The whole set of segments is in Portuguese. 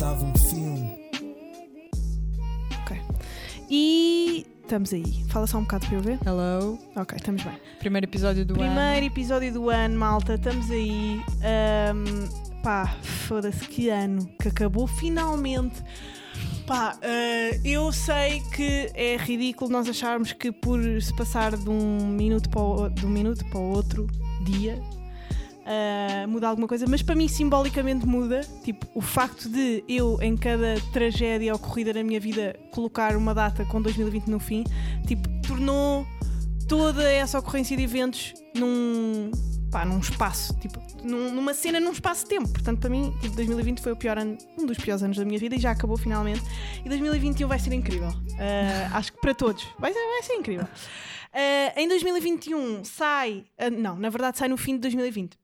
estava um filme. Ok. E estamos aí. Fala só um bocado para eu ver. Hello. Ok, estamos bem. Primeiro episódio do Primeiro ano. episódio do ano, malta. Estamos aí. Ahm, pá, foda-se, que ano que acabou finalmente. Pá, ah, eu sei que é ridículo nós acharmos que por se passar de um minuto para o, de um minuto para o outro dia ah, muda alguma coisa, mas para mim simbolicamente muda. Tipo, o facto de eu, em cada tragédia ocorrida na minha vida, colocar uma data com 2020 no fim, tipo, tornou toda essa ocorrência de eventos num, pá, num espaço, tipo, num- numa cena num espaço-tempo. Portanto, para mim, tipo, 2020 foi o pior ano, um dos piores anos da minha vida e já acabou finalmente. E 2021 vai ser incrível. Ah, acho que para todos vai ser, vai ser incrível. Ah, em 2021 sai, ah, não, na verdade sai no fim de 2020.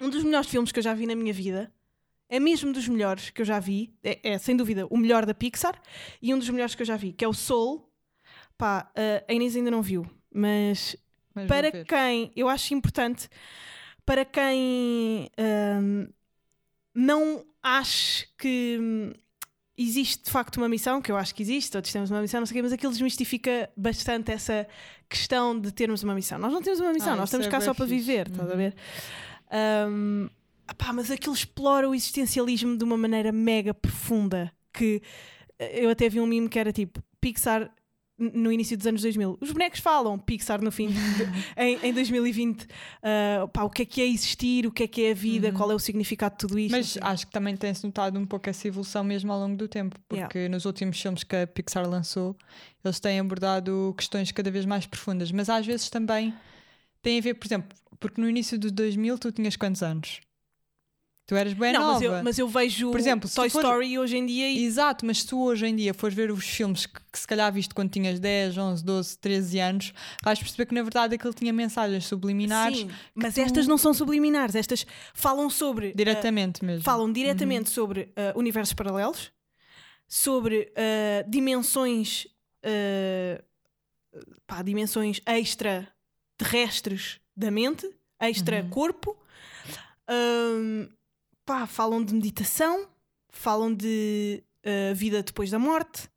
Um dos melhores filmes que eu já vi na minha vida. É mesmo dos melhores que eu já vi. É, é, sem dúvida o melhor da Pixar. E um dos melhores que eu já vi, que é o Soul. Pá, ah, a Inês ainda não viu, mas Mas para quem eu acho importante para quem hum, não ache que hum, existe de facto uma missão, que eu acho que existe, todos temos uma missão, não sei o quê, mas aquilo desmistifica bastante essa questão de termos uma missão. Nós não temos uma missão, Ah, nós estamos é cá só para viver, estás a Uhum. ver? Pá, mas aquilo explora o existencialismo de uma maneira mega profunda que eh, eu até vi um meme que era tipo Pixar no início dos anos 2000. Os bonecos falam Pixar no fim, de- em, em 2020. ah, pá, o que é que é existir, o que é que é a vida, Uhum. qual é o significado de tudo isto. Mas enfim. acho que também tem-se notado um pouco essa evolução mesmo ao longo do tempo, porque nos últimos filmes que a Pixar lançou, eles têm abordado questões cada vez mais profundas, mas às vezes também tem a ver, por exemplo, porque no início dos 2000 tu tinhas quantos anos? Tu eras bem não, nova. mas eu, mas eu vejo Por exemplo, Toy for- Story hoje em dia e Exato, mas se tu hoje em dia fores ver os filmes que, que se calhar viste quando tinhas 10, 11, 12, 13 anos, vais perceber que na verdade aquilo tinha mensagens subliminares Sim, mas tu- estas não são subliminares, estas falam sobre ah, diretamente mesmo. falam diretamente sobre ah, universos paralelos, sobre ah, dimensões ah, pá, dimensões extra terrestres da mente, extra Uhum. corpo. Ahm, pá, falam de meditação, falam de ah, vida depois da morte,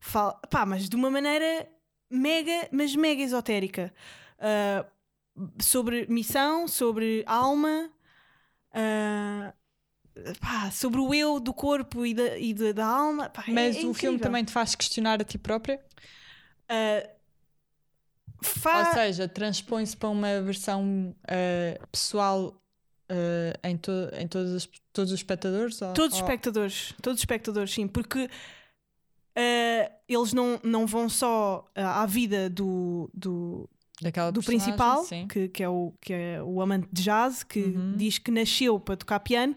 fal- pá, mas de uma maneira mega, mas mega esotérica. Ah, sobre missão, sobre alma, ah, pá, sobre o eu do corpo e da, e da, da alma. Pá, é- Mas é o filme incrível. também te faz questionar a ti própria? Ah, fa- Ou seja, transpõe-se para uma versão ah, pessoal ah, em, to- em todos, os, todos os espectadores? ou- Todos os ou- espectadores, todos os espectadores, sim, porque ah, eles não, não vão só à vida do, do, daquela do principal, sim. que, que, é o, que é o amante de jazz, que Uhum. diz que nasceu para tocar piano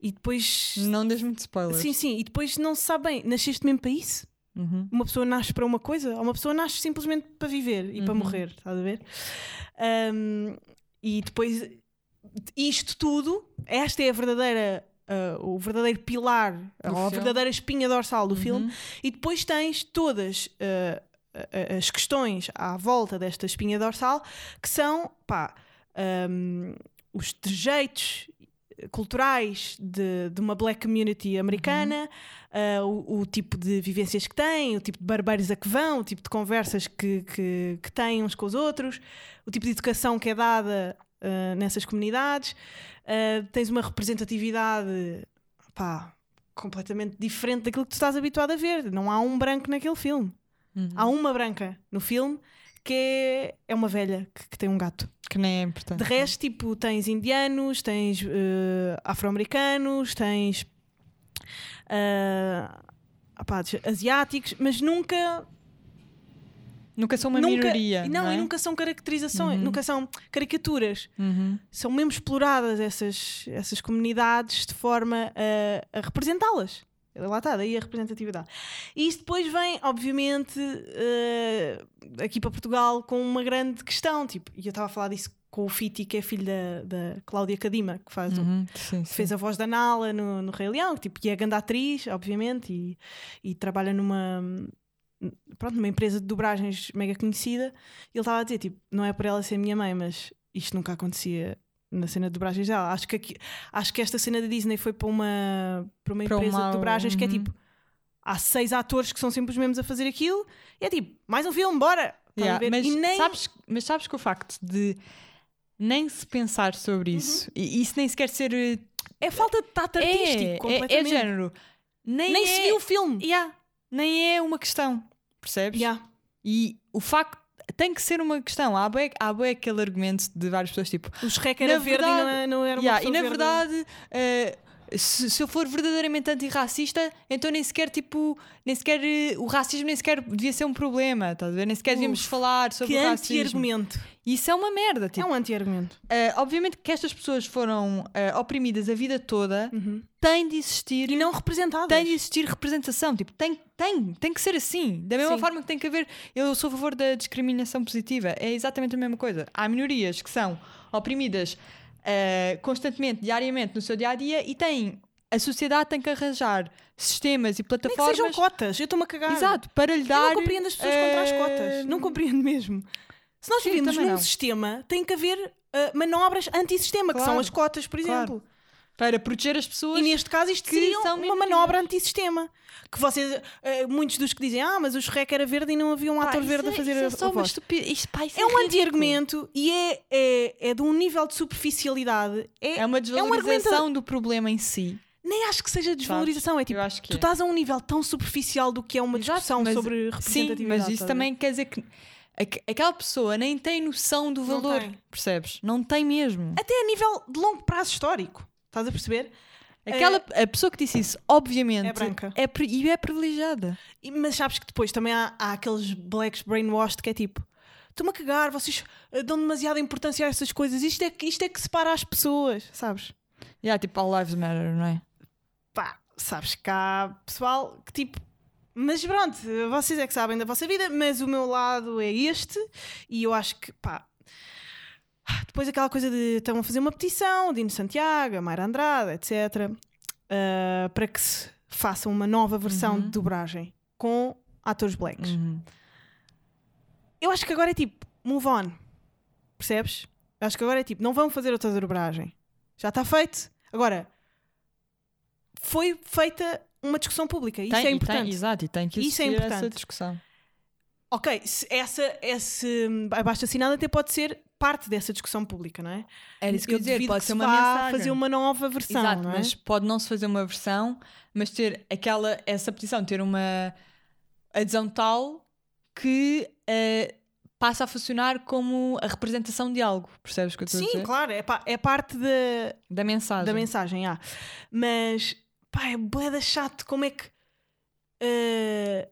e depois. Não des muito spoilers. Sim, sim, e depois não se sabe bem, nasceste mesmo para isso? Uhum. Uma pessoa nasce para uma coisa, ou uma pessoa nasce simplesmente para viver e para Uhum. morrer, estás a ver? Ahm, e depois, isto tudo, esta é a verdadeira. ah, o verdadeiro pilar, Do ou a verdadeira espinha dorsal do Uhum. filme, e depois tens todas a- as questões à volta desta espinha dorsal que são pá, ahm, os trejeitos culturais de, de uma black community americana, ah, o, o tipo de vivências que têm, o tipo de barbeiros a que vão, o tipo de conversas que, que, que têm uns com os outros, o tipo de educação que é dada ah, nessas comunidades. Ah, tens uma representatividade pá, completamente diferente daquilo que tu estás habituado a ver. Não há um branco naquele filme. Uhum. Há uma branca no filme que é, é uma velha que, que tem um gato. Que nem é importante. De resto, tipo, tens indianos, tens eh, afro-americanos, tens opá, asiáticos, mas nunca. Nunca são uma nunca minoria. Não, Não, é? e nunca são caracterizações, Uhum. nunca são caricaturas. Uhum. São mesmo exploradas essas, essas comunidades de forma a, a representá-las. Lá está, daí a representatividade. E isso depois vem, obviamente, eh, aqui para Portugal com uma grande questão. Tipo, e eu estava a falar disso com o Fiti, que é filho da, da Cláudia Cadima, que faz o- Uhum. Sim, sim. fez a voz da Nala no, no Rei Leão, tipo, que é grande atriz, obviamente, e, e trabalha numa, pronto, numa empresa de dobragens mega conhecida. E ele estava a dizer, tipo, não é por ela ser minha mãe, mas isto nunca acontecia na cena de dobragens dela. Acho que, aqui, acho que esta cena da Disney foi para uma, para uma Para empresa uma- de dobragens que é uhum. tipo. Há seis atores que são sempre os mesmos a fazer aquilo e é tipo, mais um filme, bora! Yeah, mas, nem. sabes, mas sabes que o facto de nem se pensar sobre Uhum. isso, e isso nem sequer ser. eh, É falta de tato artístico, é, é, é completamente. de género. Nem, nem é, se viu o filme. Yeah, nem é uma questão, percebes? Yeah. E o facto tem que ser uma questão. Há bué, há bué aquele argumento de várias pessoas tipo. O Shrek era verde e verdade- não, é- não era uma Yeah, e na verde. verdade, eh, se, se eu for verdadeiramente antirracista, então nem sequer tipo, nem sequer eh, o racismo nem sequer devia ser um problema, estás a ver? Nem sequer devíamos Uf, falar sobre Que o racismo. anti-argumento. Isso é uma merda. Tipo, É um anti-argumento. eh, obviamente que estas pessoas foram eh, oprimidas a vida toda, Uhum. tem de existir. E não representadas. Tem de existir representação, tipo, tem, tem, tem que ser assim. Da mesma Sim. forma que tem que haver. Eu sou a favor da discriminação positiva, é exatamente a mesma coisa. Há minorias que são oprimidas eh, constantemente, diariamente, no seu dia a dia e têm. A sociedade tem que arranjar sistemas e Nem que plataformas. sejam cotas. Eu estou-me a cagar. Exato, para lhe Eu dar. não compreendo as pessoas contra as eh, cotas. Não compreendo mesmo. Se nós vivemos num não. sistema, tem que haver eh, manobras anti-sistema, que Claro, são as cotas, por claro. Para proteger as pessoas. E neste caso isto seria uma minorias. manobra anti-sistema. Que vocês, eh, muitos dos que dizem, ah, mas o Shrek era verde e não havia um Pá, ator verde é- a fazer isso é a, só a uma estupidez. Isto, pá, isso É um ridículo. anti-argumento e é, é, é de um nível de superficialidade. É, É uma um argumento- desvalorização do problema em si. nem acho que seja desvalorização. É tipo, tu é. estás a um nível tão superficial do que é uma Exato, discussão mas- sobre Sim, representatividade. mas isso também quer dizer que aqu- aquela pessoa nem tem noção do valor, percebes? Não tem mesmo. Até a nível de longo prazo histórico. Estás a perceber? Aquela, a pessoa que disse isso, obviamente, É branca. é e é privilegiada. E- Mas sabes que depois também há, há aqueles blacks brainwashed que é tipo. Estou-me a cagar, vocês eh, dão demasiada importância a essas coisas. Isto é, que- isto é que separa as pessoas, sabes? E há tipo, all lives matter, não é? Pá, sabes que há pessoal que tipo. Mas pronto, vocês é que sabem da vossa vida, mas o meu lado é este e eu acho que, pá. Depois aquela coisa de estão a fazer uma petição, Dino Santiago, Mayra Andrade, etc., ah, para que se faça uma nova versão Uhum. de dobragem com atores blacks. Uhum. Eu acho que agora é tipo, move on. Percebes? Eu acho que agora é tipo, não vão fazer outra dobragem. Já está feito. Agora, foi feita uma discussão pública. Isso Tem- é e tem- importante. exato, e tem que Isso é essa importante. discussão. ok, essa, esse abaixo assinado até pode ser parte dessa discussão pública, não é? Era isso que eu ia dizer, pode ser se uma mensagem. fazer uma nova versão, Exato, não é? mas pode não se fazer uma versão, mas ter aquela, essa petição, ter uma adesão tal que eh, passa a funcionar como a representação de algo, percebes o que eu estou a Sim, dizer? claro, é, pa- é parte da, Da mensagem. da mensagem, há. Mas, pá, é boeda chato como é que um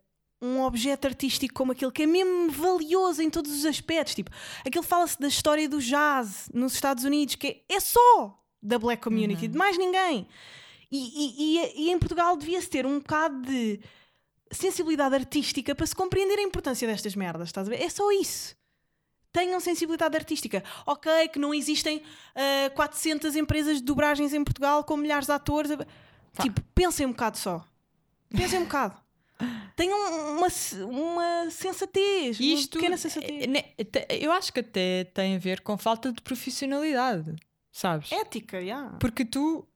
objeto artístico como aquele que é mesmo valioso em todos os aspectos, tipo, aquilo fala-se da história do jazz nos Estados Unidos, que é, é só da black community, Uhum. de mais ninguém. E, e- e- e em Portugal devia-se ter um bocado de sensibilidade artística para se compreender a importância destas merdas, estás a ver? É só isso. Tenham sensibilidade artística. Ok, que não existem ah, 400 empresas de dobragens em Portugal com milhares de atores. Tipo, pensem um bocado só. Pensem um bocado. Tenham uma, uma sensatez. Isto, uma pequena sensatez. ne- te- eu acho que até tem a ver com falta de profissionalidade, sabes? Ética, yeah. Porque tu,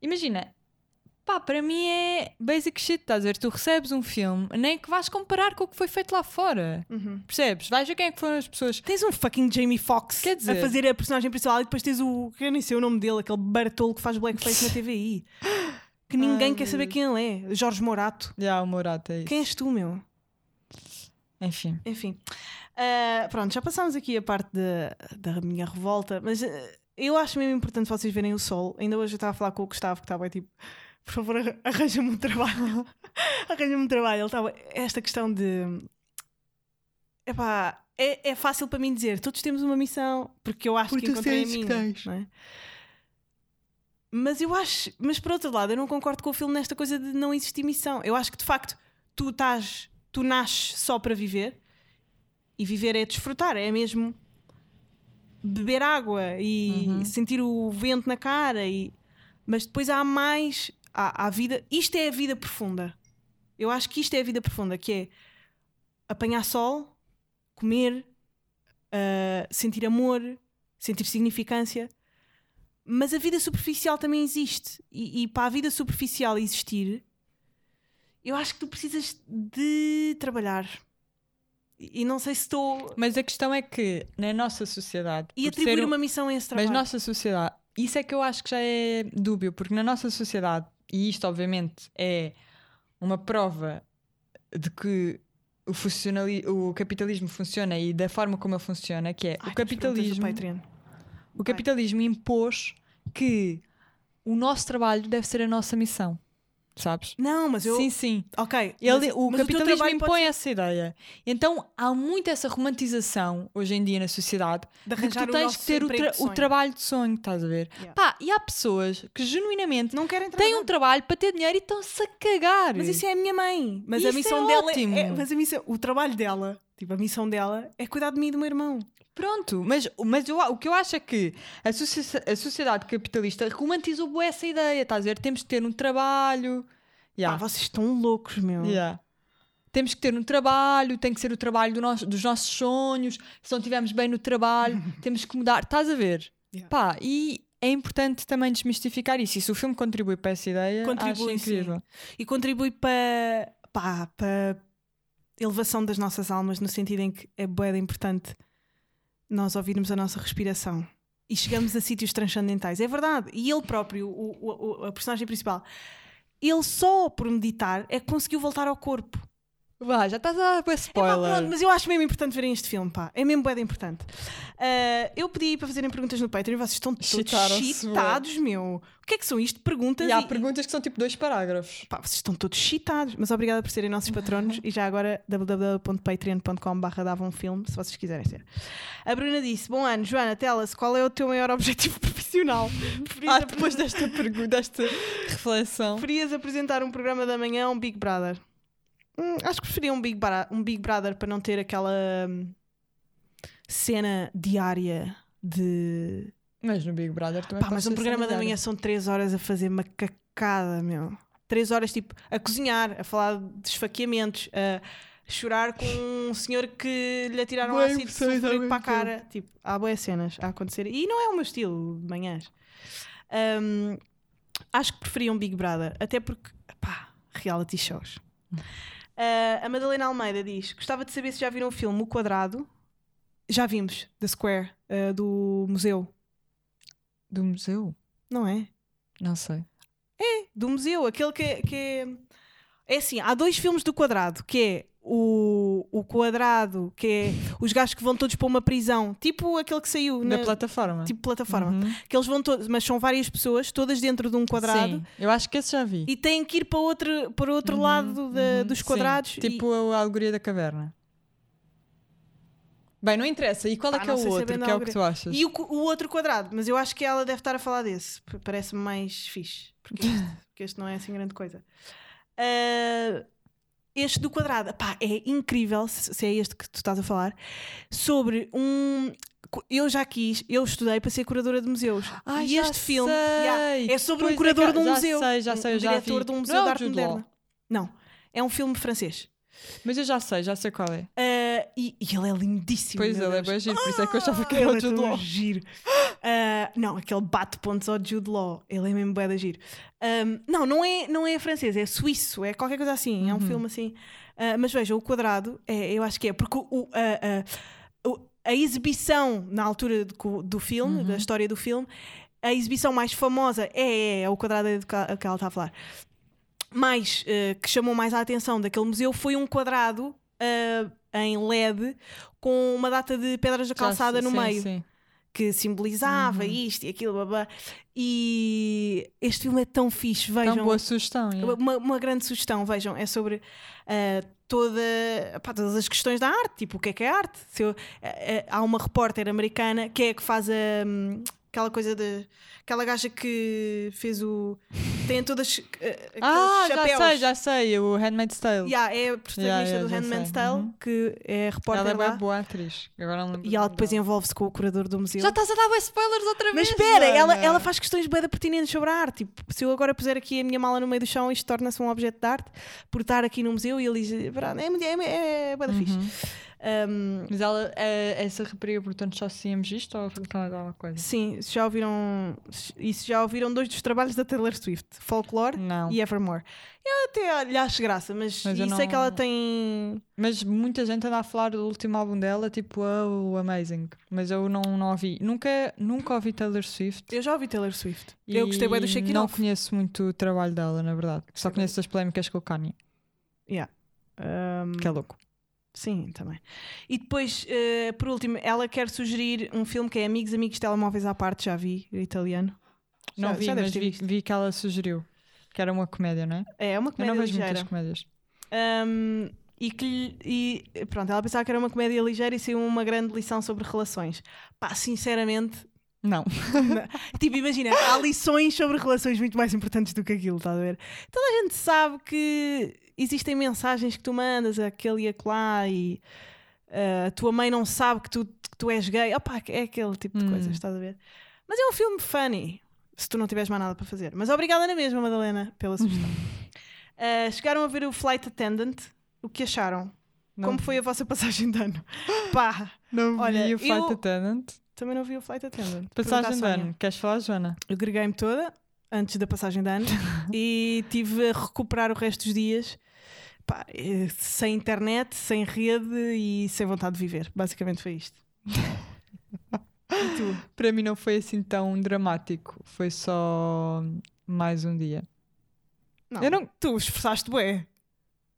imagina, pá, para mim é basic shit, estás a ver? Tu recebes um filme, nem que vais comparar com o que foi feito lá fora, Uhum. percebes? Vais ver quem é que foram as pessoas. Tens um fucking Jamie Foxx a fazer a personagem principal e depois tens o. que Eu nem sei o nome dele, aquele baratolo que faz blackface na TVI. Que ninguém Ai, quer saber quem ele é. Jorge Morato. Já, o Morato é isso. Quem és tu, meu? Enfim. Enfim. Ah, pronto, já passámos aqui a parte da, da minha revolta, mas ah, eu acho mesmo importante vocês verem o sol. Ainda hoje eu estava a falar com o Gustavo que estava tipo, por favor, arra- arranja-me um trabalho. arranja-me um trabalho. Ele estava. Esta questão de. Epá, é, é fácil para mim dizer, todos temos uma missão, porque eu acho Porque que encontrei a sentes que minha. tens. não é? Mas eu acho, mas por outro lado, eu não concordo com o filme nesta coisa de não existir missão. Eu acho que de facto tu estás, tu nasces só para viver e viver é desfrutar, é mesmo beber água e Uhum. sentir o vento na cara e mas depois há mais há, há vida, isto é a vida profunda. Eu acho que isto é a vida profunda, que é apanhar sol, comer, ah, sentir amor, sentir significância. Mas a vida superficial também existe. E, e para a vida superficial existir, eu acho que tu precisas de trabalhar. E não sei se estou. Mas a questão é que na nossa sociedade. E atribuir um... uma missão a esse trabalho. Mas nossa sociedade. Isso é que eu acho que já é dúbio, porque na nossa sociedade, e isto obviamente é uma prova de que o, funcionali... o capitalismo funciona e da forma como ele funciona, que é Ai, o capitalismo. O capitalismo impôs que o nosso trabalho deve ser a nossa missão sabes? Não, mas eu. Sim, sim. Ok. Ele, mas, o mas capitalismo o impõe essa ideia. Então há muito essa romantização hoje em dia na sociedade de, de que tu tens que ter o, tra o, trabalho de sonho, estás a ver? Yeah. Pá, e há pessoas que genuinamente não querem têm um trabalho para ter dinheiro e estão-se a cagar. Mas isso é a minha mãe. Mas a missão é dela é, é, Mas a missão, o trabalho dela, tipo, a missão dela é cuidar de mim e do meu irmão. Pronto, mas, mas eu, o que eu acho é que a, a sociedade capitalista romantizou essa ideia, estás a ver? Temos que ter um trabalho. Yeah. Pá, vocês estão loucos, meu. Yeah. Temos que ter um trabalho, tem que ser o trabalho do nosso, dos nossos sonhos. Se não estivermos bem no trabalho, temos que mudar. Estás a ver? Yeah. Pá, e é importante também desmistificar isso. E se o filme contribui para essa ideia, contribui, acho incrível. Sim. E contribui para, pá, para elevação das nossas almas, no sentido em que é bem importante nós ouvirmos a nossa respiração e chegamos a sítios transcendentais. É verdade. E ele próprio, o, o, a personagem principal, ele só por meditar é que conseguiu voltar ao corpo. Vá, já estás a dar spoiler. É, pá, mas eu acho mesmo importante verem este filme, pá. É mesmo bem importante. Uh, eu pedi para fazerem perguntas no Patreon e vocês estão todos chitados, meu. O que é que são isto? Perguntas. E há e... perguntas que são tipo dois parágrafos. Pá, vocês estão todos chitados. Mas obrigada por serem nossos patronos e já agora www.patreon.com.br dava um filme, se vocês quiserem ser. A Bruna disse: Bom ano, Joana, tela-se, qual é o teu maior objetivo profissional? ah, depois desta pergunta, desta reflexão. Preferias apresentar um programa da manhã um Big Brother? Hum, acho que preferia um Big, um Big Brother para não ter aquela hum, cena diária de. Mas no Big Brother também. Pá, mas um programa da manhã são 3 horas a fazer macacada, meu. 3 horas tipo a cozinhar, a falar de esfaqueamentos, a chorar com um senhor que lhe atiraram Bem, ácido sulfúrico para a cara. Tipo, há boas cenas a acontecer. E não é o meu estilo de manhãs. Um, acho que preferia um Big Brother, até porque, pá, reality shows. Uh, a Madalena Almeida diz: Gostava de saber se já viram o filme O Quadrado. Já vimos, The Square, uh, do museu. Do museu? Não é? Não sei. É, do museu, aquele que, é, que é. É assim, há dois filmes do quadrado, que é o, o quadrado, que é os gajos que vão todos para uma prisão, tipo aquele que saiu na, plataforma. Tipo plataforma. Uhum. Que eles vão todos, mas são várias pessoas, todas dentro de um quadrado. Sim, eu acho que esse já vi. E têm que ir para outro, para outro uhum. lado de, uhum. dos quadrados. Sim. Tipo e... a alegoria da caverna. Bem, não interessa. E qual é que é o outro? que é o que tu achas? E o, o, outro quadrado, mas eu acho que ela deve estar a falar desse. Parece-me mais fixe. Porque este, porque este não é assim grande coisa. Uh, este do quadrado, pá, é incrível, se é este que tu estás a falar, sobre um. Eu já quis, eu estudei para ser curadora de museus. Ai, e este filme yeah, é sobre pois um curador é que, de um museu. Sei, já sei, um já diretor vi. de um museu não, de arte moderna. Não, é um filme francês. Mas eu já sei, já sei qual é. Uh, e, e, ele é lindíssimo. Pois ele é bem giro, por isso é que eu achava que era o Jude Law. giro. Uh, não, aquele bate pontos ao Jude Law. Ele é mesmo bem da giro. Um, não, não é, não é francês, é suíço, é qualquer coisa assim. Uhum. É um uhum. filme assim. Uh, mas veja, o quadrado, é, eu acho que é, porque o, uh, a exibição na altura do, do filme, uhum. da história do filme, a exibição mais famosa é, é, é o quadrado que, que ela está a falar mais uh, que chamou mais a atenção daquele museu foi um quadrado uh, em LED com uma data de pedras da calçada Já, no sim, meio. Sim. Que simbolizava uhum. isto e aquilo, blá, e este filme é tão fixe, vejam. Tão boa sugestão, é? uma, uma, grande sugestão, vejam, é sobre uh, toda, pá, todas as questões da arte, tipo o que é que é arte. Se eu, há uma repórter americana que é que faz a. Aquela coisa de. aquela gaja que fez o. tem todas. Uh, ah, chapéus. já sei, já sei, o Handmaid's Tale. Yeah, é a protagonista yeah, yeah, do Handmaid's Tale, uhum. que é repórter. Ela é lá. boa atriz. Agora não e ela depois envolve-se com o curador do museu. Já estás a dar spoilers outra vez. Mas espera, ela, ela faz questões bem pertinentes sobre a arte. Tipo, se eu agora puser aqui a minha mala no meio do chão, isto torna-se um objeto de arte por estar aqui no museu e ele diz: é, é, é, é, é assistíamos isto ou essa rapariga, portanto, só assistíamos isto ou foi alguma coisa? sim, já ouviram. Isso já ouviram dois dos trabalhos da Taylor Swift: Folklore Não. e Evermore. Eu até lhe acho graça, mas, Mas eu e sei que não- ela tem. Mas muita gente anda a falar do último álbum dela, tipo, oh, amazing. Mas eu não, não ouvi. Nunca, nunca ouvi Taylor Swift. Eu já ouvi Taylor Swift. eu gostei bem do e Shake Não conheço muito o trabalho dela, na verdade. Só conheço as polémicas com o Kanye, Um, que é louco. Sim, também. E depois, eh, por último, ela quer sugerir um filme que é Amigos, Amigos, Telemóveis à Parte, já vi, italiano. Não Já- vi, já mas vi, vi que ela sugeriu. Que era uma comédia, não é? É uma Eu comédia não vejo ligeira. muitas comédias. Um, e que lhe- e pronto, ela pensava que era uma comédia ligeira e saiu uma grande lição sobre relações. Pá, sinceramente, Não. tipo, imagina, há lições sobre relações muito mais importantes do que aquilo, estás a ver? Toda a gente sabe que existem mensagens que tu mandas aquele e acolá e uh, a tua mãe não sabe que tu, que tu és gay. Opá, é aquele tipo de Hum. coisas, estás a ver? Mas é um filme funny, se tu não tiveres mais nada para fazer. Mas obrigada na mesma, Madalena, pela sugestão. Uh, chegaram a ver o Flight Attendant. O que acharam? Não, Como foi a vossa passagem de ano? Pá, Não vi Olha, o Flight eu- Attendant. Também não vi o Flight Attendant. Passagem de ano. Queres falar, Joana? Eu greguei-me toda antes da passagem de ano e tive a recuperar o resto dos dias pá, eh, sem internet, sem rede e sem vontade de viver. Basicamente foi isto. e tu? Para mim não foi assim tão dramático. Foi só mais um dia. Não, Eu não... Tu esforçaste bué.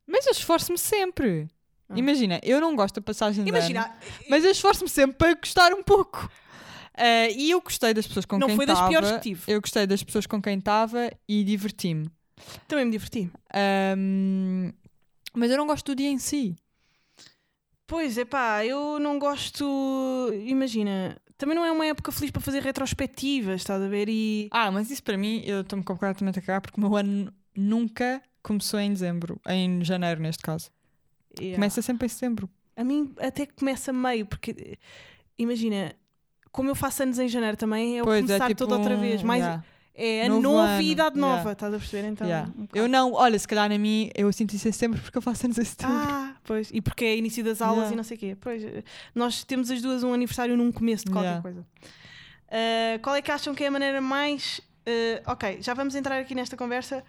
Mas eu esforço-me sempre. Ah. Imagina, eu não gosto da passagem de ano. Imagina, Mas eu esforço-me sempre para gostar um pouco. Ah, e eu gostei das pessoas com não quem foi das estava. piores que tive. Eu gostei das pessoas com quem estava e diverti-me. Também me diverti. Ahm, mas eu não gosto do dia em si. Pois é pá, eu não gosto. Imagina, também não é uma época feliz para fazer retrospectivas, estás a ver? E Ah, mas isso para mim, eu estou-me completamente a cagar porque o meu ano nunca começou em dezembro. Em janeiro, neste caso. Yeah. Começa sempre em setembro. A mim até que começa meio, porque imagina, como eu faço anos em janeiro também, é o Pois começar é, tipo toda outra vez. Mais, yeah, É ano Novo e idade yeah. nova, estás a perceber? Então, yeah. um. Eu não, olha, se calhar na mim eu sinto isso em setembro porque eu faço anos em setembro. Ah, pois. E porque é início das aulas Yeah. e não sei o quê. Pois, nós temos as duas um aniversário num começo de qualquer Yeah. coisa. Ah, qual é que acham que é a maneira mais. eh, ok, já vamos entrar aqui nesta conversa.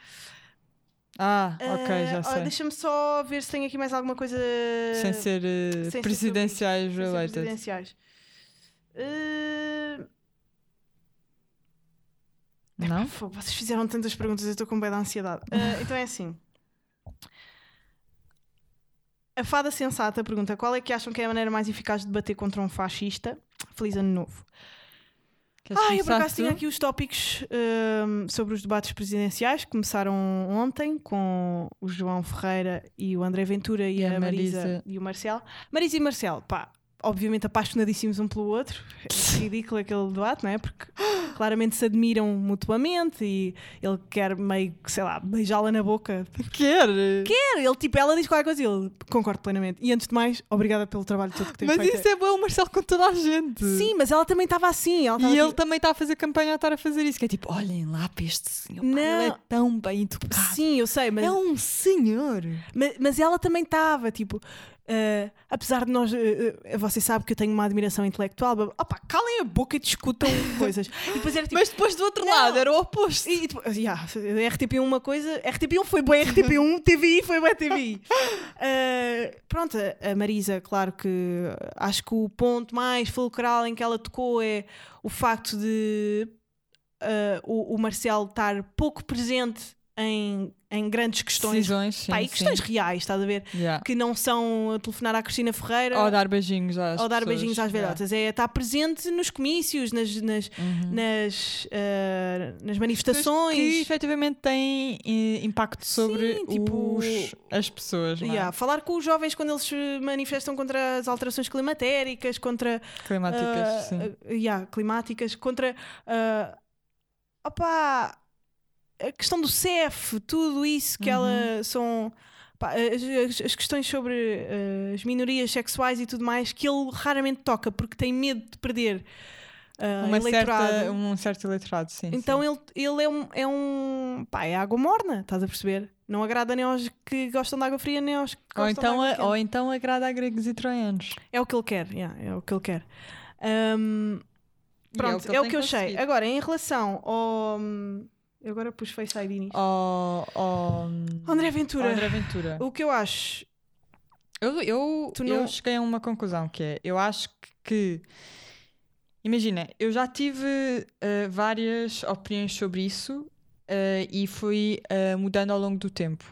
Ah, ok, Ah, já ó, sei. Deixa-me só ver se tem aqui mais alguma coisa. Sem ser eh, sem ser presidenciais ser related. presidenciais. Ah, Não? Pô, vocês fizeram tantas perguntas, eu estou com bem de ansiedade. Ah, então é assim. A fada sensata pergunta: qual é que acham que é a maneira mais eficaz de debater contra um fascista? Feliz ano novo. Ah, eu por acaso tinha aqui os tópicos ahm, sobre os debates presidenciais que começaram ontem com o João Ferreira e o André Ventura e, E a Marisa, Marisa. e o Marcelo. Marisa e Marcelo, pá, obviamente apaixonadíssimos um pelo outro. É ridículo aquele debate, não é? Porque claramente se admiram mutuamente e ele quer meio, sei lá, beijá-la na boca. Quer? Quer, ele tipo, ela diz qualquer coisa e ele concorda plenamente. E antes de mais, obrigada pelo trabalho todo que tens Mas feito. isso é bom, Marcelo com toda a gente. Sim, mas ela também estava assim. Ela E estava ele tipo- também está a fazer campanha a estar a fazer isso. Que é tipo, olhem lá para este senhor. Não. Ele é tão bem educado. Sim, eu sei, mas É um senhor. Mas, mas ela também estava, tipo, eh, apesar de nós, eh, eh, você sabe que eu tenho uma admiração intelectual, blá, opá, calem a boca e discutam coisas. E depois tipo. Mas depois do outro Não. lado era o oposto. E, e, tipo, yeah, RTP1 uma coisa, RTP1 foi boa RTP1, TVI foi boa TVI. Pronto, a- Marisa, claro que acho que o ponto mais fulcral em que ela tocou é o facto de o, o Marcelo estar pouco presente em, em grandes questões, Decisões, sim, pá, e sim. questões reais, estás a ver? Yeah. que não são telefonar à Cristina Ferreira Ou dar beijinhos às ou dar pessoas. beijinhos às Yeah. velhotas. É estar presente nos comícios, nas, nas, Uhum. nas, ah, nas manifestações. Que efetivamente têm eh, impacto sobre Sim, tipo- os- as pessoas. é? Yeah, falar com os jovens quando eles se manifestam contra as alterações climatéricas, contra Climáticas, ah, sim. ah, yeah, climáticas, contra ah, opá, a questão do CEF, tudo isso que Uhum. ela são pá, as, as- questões sobre ah, as minorias sexuais e tudo mais que ele raramente toca porque tem medo de perder ah, Uma eleitorado. certa, um certo eleitorado, sim. Então sim. ele, ele é um, é um pá, é água morna, estás a perceber? Não agrada nem aos que gostam de água fria, nem aos que ou gostam então, de a, água ou então agrada a gregos e troianos. É o que ele quer, yeah, é o que ele quer. E pronto, é o tem que eu achei. Agora, em relação ao. Eu agora pus Face ID nisto. Ao, ao, André Ventura. André Ventura. O que eu acho. Eu, eu, Tu eu não- cheguei a uma conclusão que é, eu acho que, imagina, eu já tive eh, várias opiniões sobre isso eh, e fui eh, mudando ao longo do tempo.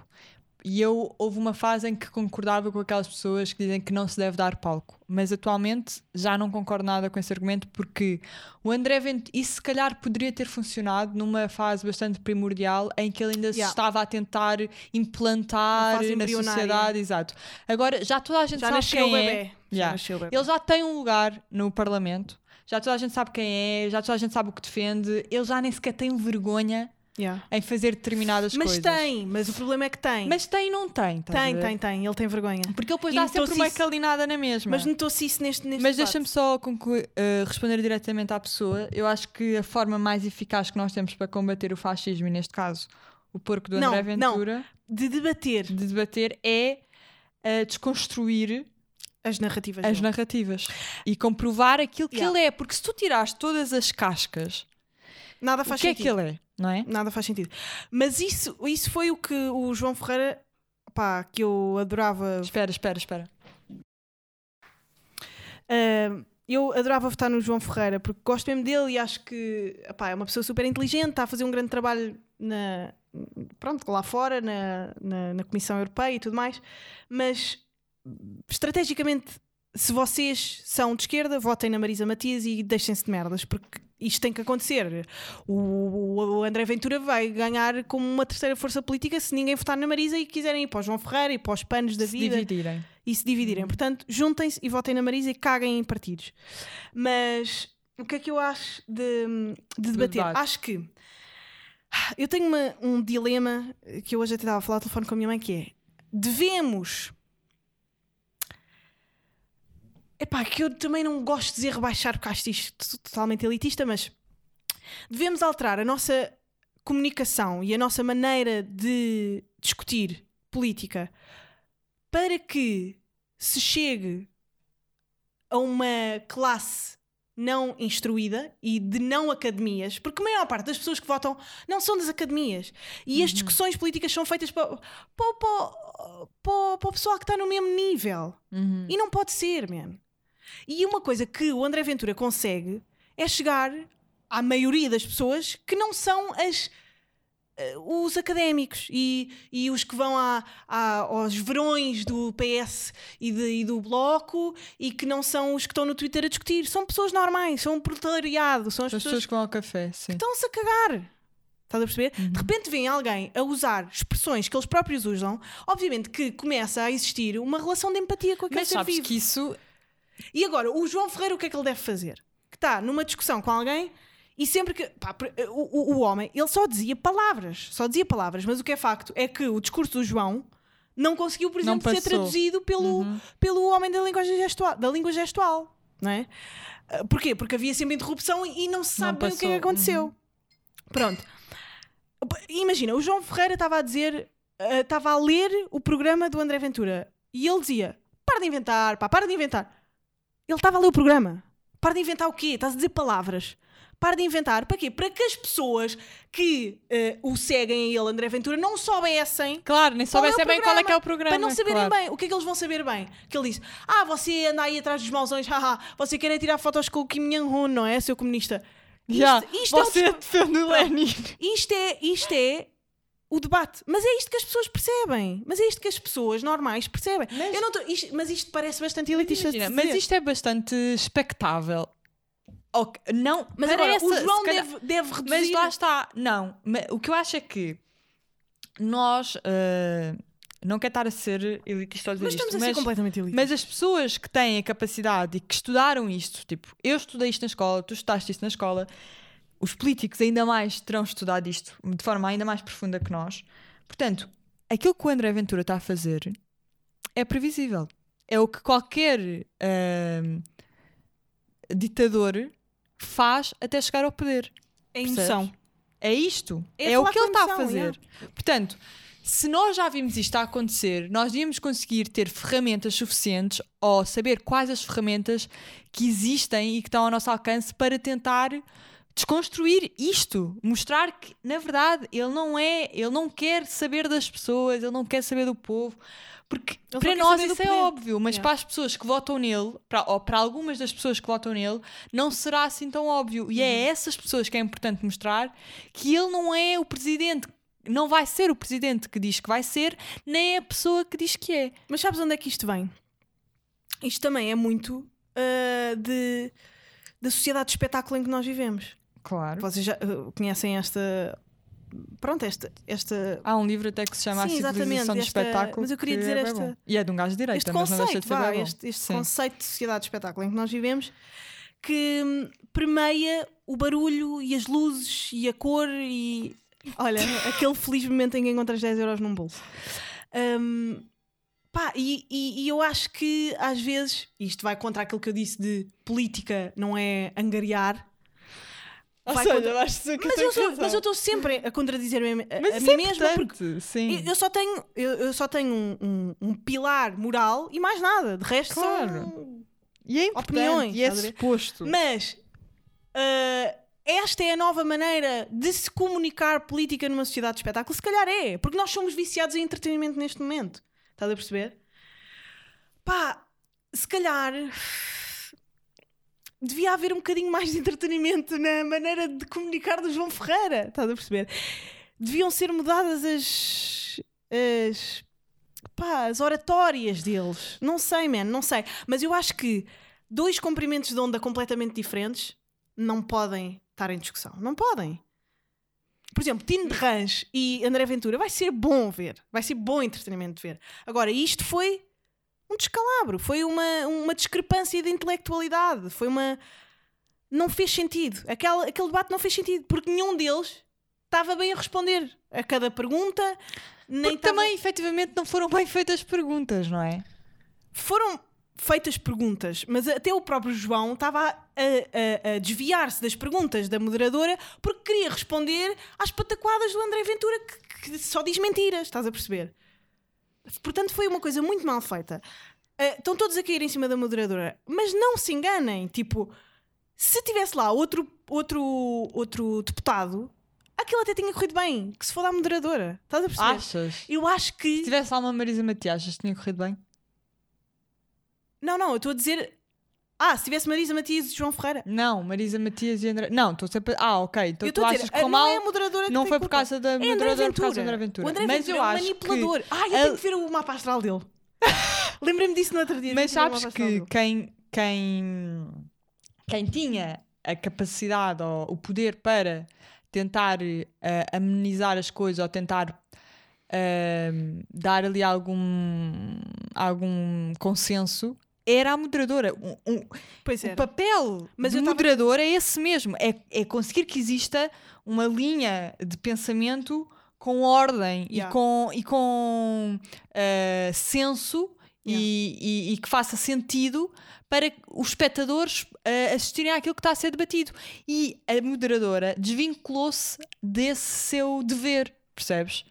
E eu houve uma fase em que concordava com aquelas pessoas que dizem que não se deve dar palco. Mas atualmente já não concordo nada com esse argumento porque o André Ventura, isso se calhar poderia ter funcionado numa fase bastante primordial em que ele ainda se Yeah. estava a tentar implantar na sociedade, exato. Agora já toda a gente Já sabe quem é. Já Yeah. bebê. Ele já tem um lugar no Parlamento, já toda a gente sabe quem é, já toda a gente sabe o que defende, ele já nem sequer tem vergonha Yeah. em fazer determinadas Mas coisas. tem, mas o problema é que tem. Mas tem e não tem, tem, tem, tem. Ele tem vergonha. Porque ele depois E dá sempre uma calinada na mesma. Mas notou-se isso neste, neste Mas deixa-me só concluir, eh, responder diretamente à pessoa. Eu acho que a forma mais eficaz que nós temos para combater o fascismo, e neste caso o porco do Não, André não. Ventura, De debater de debater, é eh, desconstruir as narrativas. as dele. narrativas e comprovar aquilo que Yeah. ele é. Porque se tu tirares todas as cascas, Nada o faz que é sentido. que ele é? Não é? Nada faz sentido. Mas isso, isso foi o que o João Ferreira, pá, que eu adorava. Espera, espera, espera. ah, eu adorava votar no João Ferreira porque gosto mesmo dele e acho que pá, é uma pessoa super inteligente, está a fazer um grande trabalho na, pronto, lá fora, na, na, na Comissão Europeia e tudo mais. Mas estrategicamente, se vocês são de esquerda, votem na Marisa Matias e deixem-se de merdas, porque isto tem que acontecer. O, o André Ventura vai ganhar como uma terceira força política se ninguém votar na Marisa e quiserem ir para o João Ferreira e para os panos da Se vida dividirem. e se dividirem. Portanto, juntem-se e votem na Marisa e caguem em partidos. Mas o que é que eu acho de, de debater? debate. Acho que eu tenho uma- um dilema que eu hoje até estava a falar ao telefone com a minha mãe que é devemos Epá, que eu também não gosto de dizer rebaixar porque acho isto totalmente elitista, mas devemos alterar a nossa comunicação e a nossa maneira de discutir política para que se chegue a uma classe não instruída e de não academias, porque a maior parte das pessoas que votam não são das academias. E as discussões políticas são feitas para, para, para, para, para o pessoal que está no mesmo nível. Uhum. E não pode ser, man. E uma coisa que o André Ventura consegue é chegar à maioria das pessoas que não são as eh, os académicos e, e os que vão à- à- aos verões do PS e, de- e do Bloco e que não são os que estão no Twitter a discutir. São pessoas normais, são um proletariado, são as As pessoas pessoas que vão ao café, sim. estão-se a cagar. Estás a perceber? Uhum. De repente vem alguém a usar expressões que eles próprios usam, obviamente que começa a existir uma relação de empatia com aquele Mas sabes vivo. que isso E agora, o João Ferreira, o que é que ele deve fazer? Que está numa discussão com alguém e sempre que. pá, o, o, o homem, ele só dizia palavras. Só dizia palavras, mas o que é facto é que o discurso do João não conseguiu, por Não exemplo, ser traduzido pelo, pelo homem da linguagem gestual, da língua gestual. Não é? Ah, Porquê? Porque havia sempre interrupção e não se Não sabe bem o que é que aconteceu. Pronto. Imagina, o João Ferreira estava a dizer, ah, estava a ler o programa do André Ventura e ele dizia: para de inventar, pá, para de inventar. Ele estava a ler o programa. Para de inventar o quê? Estás a dizer palavras. Para de inventar. Para quê? Para que as pessoas que eh, o seguem a ele, André Ventura, não soubessem. Claro, nem é soubessem bem qual é que é o programa. Para não saberem claro. bem. O que é que eles vão saber bem? Que ele disse: Ah, você anda aí atrás dos mauzões, haha, você quer é tirar fotos com o Kim Jong-un, não é, seu comunista? Já, isto é um você discur- defende o Lenin. Isto é, isto é o debate. Mas é isto que as pessoas percebem. Mas é isto que as pessoas normais percebem. Mas- tô- isto- mas isto parece bastante elitista Imagina, mas isto é bastante expectável. Ok, Não, Mas agora, essa- o João calhar- deve, deve reduzir. Mas lá está, não. O que eu acho é que nós. eh, não quero estar a ser elitista Mas isto, estamos a ser mas, completamente elitistas. mas as pessoas que têm a capacidade e que estudaram isto, tipo, eu estudei isto na escola, tu estudaste isto na escola, os políticos ainda mais terão estudado isto de forma ainda mais profunda que nós. Portanto, aquilo que o André Ventura está a fazer é previsível. É o que qualquer ahm, ditador faz até chegar ao poder. É emoção. É isto. É É, o que ele está a fazer. Portanto, se nós já vimos isto a acontecer, nós devíamos conseguir ter ferramentas suficientes ou saber quais as ferramentas que existem e que estão ao nosso alcance para tentar desconstruir isto, mostrar que na verdade ele não é, ele não quer saber das pessoas, ele não quer saber do povo. Porque Ele para nós isso é óbvio, mas Yeah. para as pessoas que votam nele, para, ou para algumas das pessoas que votam nele, não será assim tão óbvio. E Uhum. é a essas pessoas que é importante mostrar que ele não é o presidente, não vai ser o presidente que diz que vai ser, nem é a pessoa que diz que é. Mas sabes onde é que isto vem? Isto também é muito ah, de, da sociedade de espetáculo em que nós vivemos. Claro. Vocês já ah, conhecem esta. Pronto, esta. esta Há um livro até que se chama Sim, A Civilização do Espetáculo. mas eu queria que dizer é esta- bom. E é de um gajo de direita, este mas não deixa conceito, de ser vá, este, este conceito de sociedade de espetáculo em que nós vivemos que hum, permeia o barulho e as luzes e a cor e olha, aquele feliz momento em que encontras 10 euros num bolso. Hum, pá, e, e- e eu acho que às vezes, isto vai contra aquilo que eu disse de política não é angariar. Ou seja, contra- eu acho que Mas eu, sou- mas eu estou sempre a contradizer-me a, Mas a mim mesma porque sim. eu, só tenho, eu, eu só tenho um, um- um pilar moral e mais nada. De resto Claro. são. E é opiniões, e é suposto. Mas ah, esta é a nova maneira de se comunicar política numa sociedade de espetáculo. Se calhar é, porque nós somos viciados em entretenimento neste momento. Estás a perceber? Pá, se calhar devia haver um bocadinho mais de entretenimento na maneira de comunicar do João Ferreira. Estás a perceber? Deviam ser mudadas as. as pá, as oratórias deles. Não sei, man, não sei. Mas eu acho que dois comprimentos de onda completamente diferentes não podem estar em discussão. Não podem. Por exemplo, Tino de Rãs e André Ventura vai ser bom ver. Vai ser bom entretenimento de ver. Agora, isto foi um descalabro. Foi uma, uma discrepância de intelectualidade. Foi uma. Não fez sentido. Aquela, aquele debate não fez sentido. Porque nenhum deles estava bem a responder a cada pergunta. Nem Porque estava- também, efetivamente, não foram bem feitas perguntas, não é? foram feitas perguntas, mas até o próprio João estava a, a- a desviar-se das perguntas da moderadora porque queria responder às pataquadas do André Ventura que, que só diz mentiras, estás a perceber? Portanto, foi uma coisa muito mal feita. Ah, estão todos a cair em cima da moderadora, mas não se enganem. Tipo, se tivesse lá outro, outro, outro deputado, aquilo até tinha corrido bem. Que se for da moderadora, estás a perceber? Achas? Eu acho que. Se tivesse lá uma Marisa Matias, achas que tinha corrido bem? Não, não, eu estou a dizer. Ah, se tivesse Marisa Matias e João Ferreira. Não, Marisa Matias e André. Não, estou sempre. Ah, ok. Então eu tu a achas dizer, que correu não mal. é a moderadora que Não foi por causa da É moderadora, por causa Ventura. André Ventura. O André Mas Ventura eu é um acho manipulador. que. Ah, eu ele- tenho que ver o mapa astral dele. Lembrei-me disso no outro dia. Mas sabes que quem, quem, quem tinha a capacidade ou o poder para tentar eh, amenizar as coisas ou tentar eh, dar ali algum, algum consenso era a moderadora. Um- um- o papel Mas do eu tava- moderador é esse mesmo: é, é conseguir que exista uma linha de pensamento com ordem Yeah. e com, e com eh, senso e, e- e que faça sentido para os espectadores eh, assistirem àquilo que está a ser debatido. E a moderadora desvinculou-se desse seu dever, percebes?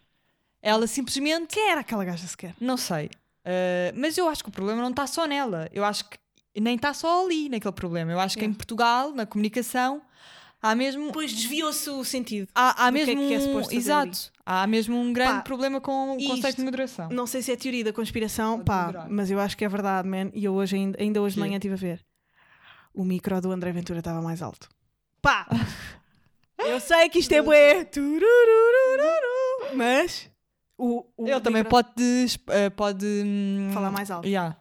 Ela simplesmente Quem era aquela gaja sequer? não sei. Uh, mas eu acho que o problema não está só nela. Eu acho que nem está só ali naquele problema. Eu acho que É. em Portugal, na comunicação, há mesmo. Depois desviou-se o sentido. Há, há do que é mesmo que é suposto fazer Exato. Há mesmo um grande Pá, problema com o conceito isto- de moderação. Não sei se é teoria da conspiração, Pode pá, moderar. mas eu acho que é verdade, man. E eu hoje, ainda, ainda hoje de manhã estive a ver. O micro do André Ventura estava mais alto. Pá! eu sei que isto é bué. Mas o, o Ele também micro- pode, uh, pode hum, Falar mais alto. Yeah.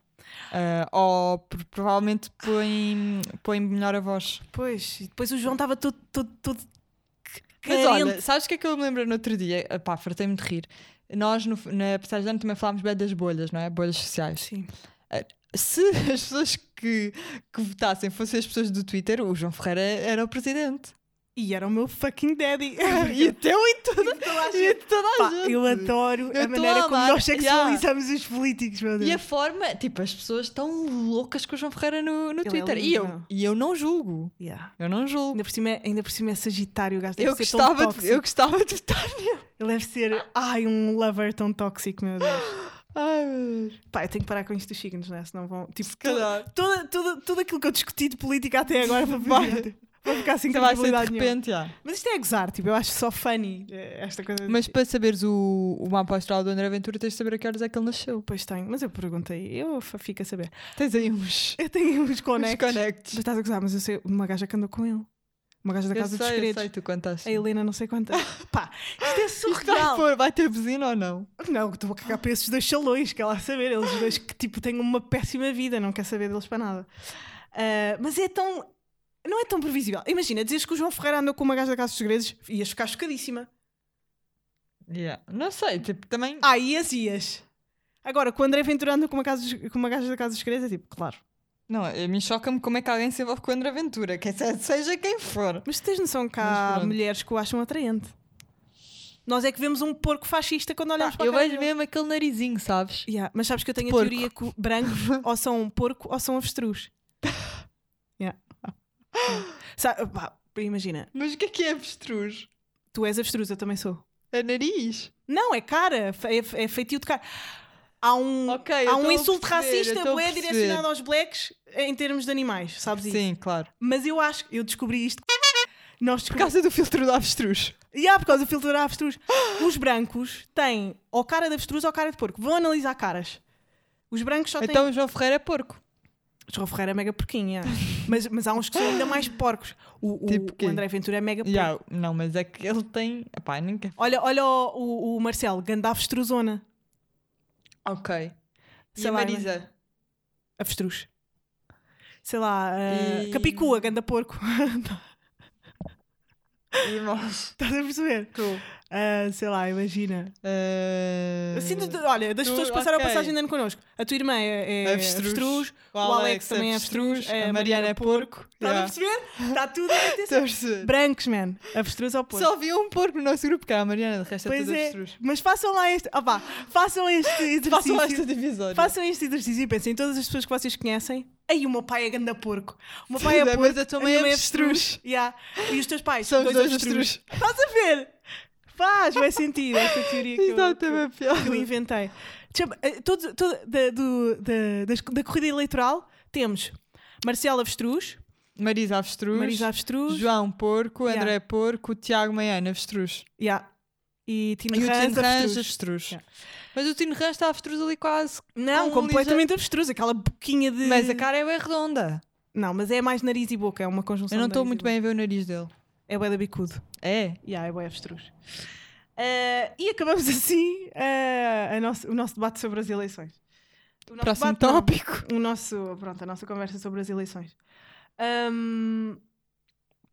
Uh, ou pr- provavelmente põe, põe melhor a voz. Pois, e depois o João estava todo, todo, todo Mas olha, sabes o que é que eu me lembro no outro dia? Pá, fartei-me de rir. Nós, no, na passagem de ano, também falámos bem das bolhas, não é? Bolhas sociais. Sim. Se as pessoas que, que votassem fossem as pessoas do Twitter, o João Ferreira era o presidente. E era o meu fucking daddy. e teu e tudo. E toda a Pá, gente. eu adoro Eu a maneira a como nós sexualizamos os políticos, meu Deus. E a forma, tipo, as pessoas estão loucas com o João Ferreira no, no Ele é Twitter. lindo, e, eu, não? e eu não julgo. Yeah. Eu não julgo. Ainda, por cima é, ainda por cima é Sagitário, o gajo deve Eu ser tão gostava, de, eu gostava de estar nele. Ele deve ser, ai, um lover tão tóxico, meu Deus. Ai. Pá, eu tenho que parar com isto dos signos, né? Senão vão. Tipo, Se calhar. tudo, tudo, tudo aquilo que eu discuti de política até agora para, para ficar sem Vai ser de repente, já. Mas isto é gozar, tipo, eu acho só funny eh, esta coisa. de- Mas para saberes o, o mapa astral do André Ventura, tens de saber a que horas é que ele nasceu. Pois tenho, mas eu perguntei, eu fico a saber. Tens aí uns, Eu tenho uns uns conectos. Mas connects. estás a gozar, mas eu sei uma gaja que andou com ele. Uma gaja da Eu Casa dos sei, eu Segredos. sei, tu contaste. A Helena, não sei quantas. Pá, isto é Isto surreal. pôr, vai ter buzina ou não? Não, estou a cagar para esses dois salões, quer lá saber. Eles dois que tipo têm uma péssima vida, não quer saber deles para nada. Ah, mas é tão. Não é tão previsível. Imagina, dizes que o João Ferreira andou com uma gaja da Casa dos Segredos, ias ficar chocadíssima. Yeah. Não sei, tipo, também. Ah, ias, ias. Agora, com o André Ventura anda com uma, casa dos- com uma gaja da Casa dos Segredos, é tipo, claro. Não, a mim choca-me como é que alguém se envolve com o André Ventura, que se- seja quem for. Mas tu tens noção que Mas há pronto. mulheres que o acham atraente. Nós é que vemos um porco fascista quando olhamos para a eu cara vejo dele. mesmo aquele narizinho, sabes? Yeah, Mas sabes que eu tenho a Porco. teoria que brancos ou são um porco ou são avestruz. Yeah. Sabe, pá, imagina, Mas o que é que é avestruz? tu és avestruz, eu também sou. É nariz. Não, é cara, é, é feitio de cara. Há um, Ok, eu há um insulto perceber, racista bué direcionado aos blacks em termos de animais, sabes isso? Sim, claro. Mas eu acho, eu descobri isto. Nós Por descobri... causa do filtro do avestruz. E há por causa do filtro da avestruz. Os brancos têm ou cara de avestruz ou cara de porco. Vão analisar caras. Os brancos só têm. Então o João Ferreira é porco. João Ferreira é mega porquinho, é. mas, mas há uns que são ainda mais porcos. O, o- Tipo o André Ventura é mega porco. Yeah, não, mas é que ele tem. Epá, nem quer. Olha, olha o, o, o Marcelo, ganda avestruzona. Ok. E Sei a lá, Marisa? Avestruz. Sei lá, uh, E- Capicua, ganda porco. E nós? Estás a perceber? Uh, sei lá, imagina. Eh, Assim, de- olha, das tu- pessoas que passaram ok. a passagem de ano connosco. A tua irmã é, é Avestruz. avestruz, o o Alex também é avestruz, a Mariana é porco. Estás a Yeah. perceber? Está tudo a a perceber. Brancos, man. Avestruz ou porco. Só havia um porco no nosso grupo, que era a Mariana, de resto é Pois tudo é, avestruz. mas façam lá este. Opá, façam este exercício. Façam esta divisória. Façam este exercício e pensem em todas as pessoas que vocês conhecem. Aí o meu pai é ganda porco. O meu pai é porco. mas a tua mãe é avestruz. Yeah. E os teus pais? São dois avestruz. avestruz. Estás a ver? Faz, vai sentido esta teoria que eu, Exatamente, que eu inventei. Eh, todo- todo- da, do- da- da corrida eleitoral temos Marcelo Avestruz, Marisa avestruz. Marisa Avestruz João Porco, Yeah. André Porco, Tiago Maiana avestruz. yeah. e Tino E Rãs Tino Rãs Avestruz. avestruz. Yeah. Mas o Tino Rãs está avestruz ali quase. Não, com completamente avestruz, aquela boquinha de. Mas a cara é bem redonda. Não, mas é mais nariz e boca, é uma conjunção. Eu não estou muito bem a ver o nariz dele. É bué da bicudo. É? Yeah, é bué avestruz. Eh, e acabamos assim a nosso- o nosso debate sobre as eleições. O nosso Próximo debate, não. tópico. o nosso, pronto, a nossa conversa sobre as eleições. Ahm,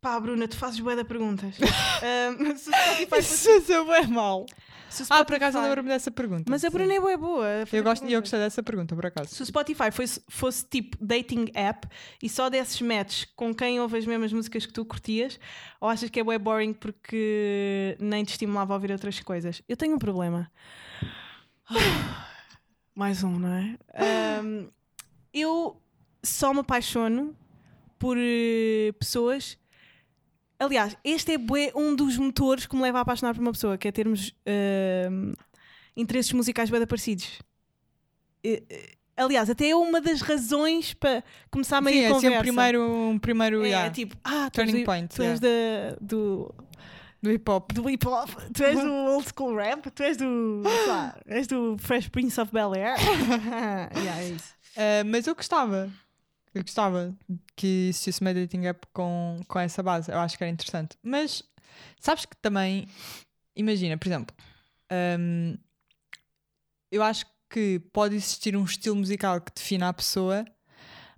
pá, Bruna, tu fazes bué de perguntas. Ahm, se Spotify fosse- Isso é mal. O Ah, por acaso eu Spotify- lembro-me dessa pergunta. Mas a. Bruna é boa. a fazer Eu gosto, eu gostei dessa pergunta, por acaso. Se o Spotify fosse, fosse tipo dating app e só desses matches com quem ouve as mesmas músicas que tu curtias, ou achas que é bué boring porque nem te estimulava a ouvir outras coisas? Eu tenho um problema. Mais um, não é? Ahm, eu só me apaixono por eh, pessoas. Aliás, este é bué um dos motores que me leva a apaixonar por uma pessoa, que é termos ahm, interesses musicais bem parecidos. Eh, Aliás, até é uma das razões para começar meio Sim, a é conversa. sempre primeiro, um primeiro é, yeah, tipo, ah, tu és, turning do, point tu és da- do, do hip hop. do hip hop, tu és do old school rap, tu és do, lá, és do Fresh Prince of Bel Air. yeah, é isso. Uh, mas eu gostava. Eu gostava que existisse uma dating app com, com essa base. Eu acho que era interessante. Mas sabes que também, imagina, por exemplo, um, eu acho que pode existir um estilo musical que defina a pessoa,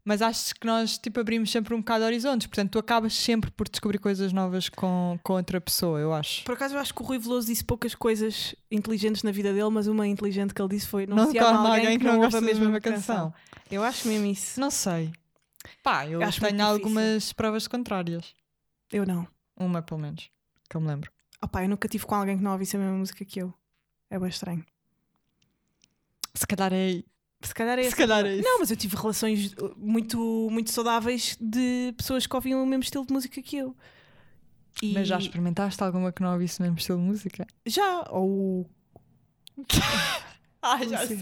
mas acho que nós tipo, abrimos sempre um bocado horizontes. Portanto, tu acabas sempre por descobrir coisas novas com, com outra pessoa, eu acho. Por acaso eu acho que o Rui Veloso disse poucas coisas inteligentes na vida dele, mas uma inteligente que ele disse foi não, Não se ama alguém que não ouve gosta da mesma canção. canção. Eu acho mesmo isso. Não sei. Pá, eu muito tenho difícil. algumas provas contrárias. Eu não. Uma, pelo menos. Que eu me lembro. Opá, eu nunca tive com alguém que não ouvisse a mesma música que eu. É bem estranho. Se calhar é. Se calhar é Se calhar é isso. Não, mas eu tive relações uh, muito, muito saudáveis de pessoas que ouviam o mesmo estilo de música que eu. E- Mas já experimentaste alguma que não ouvisse o mesmo estilo de música? Já, ou Ah, já sei.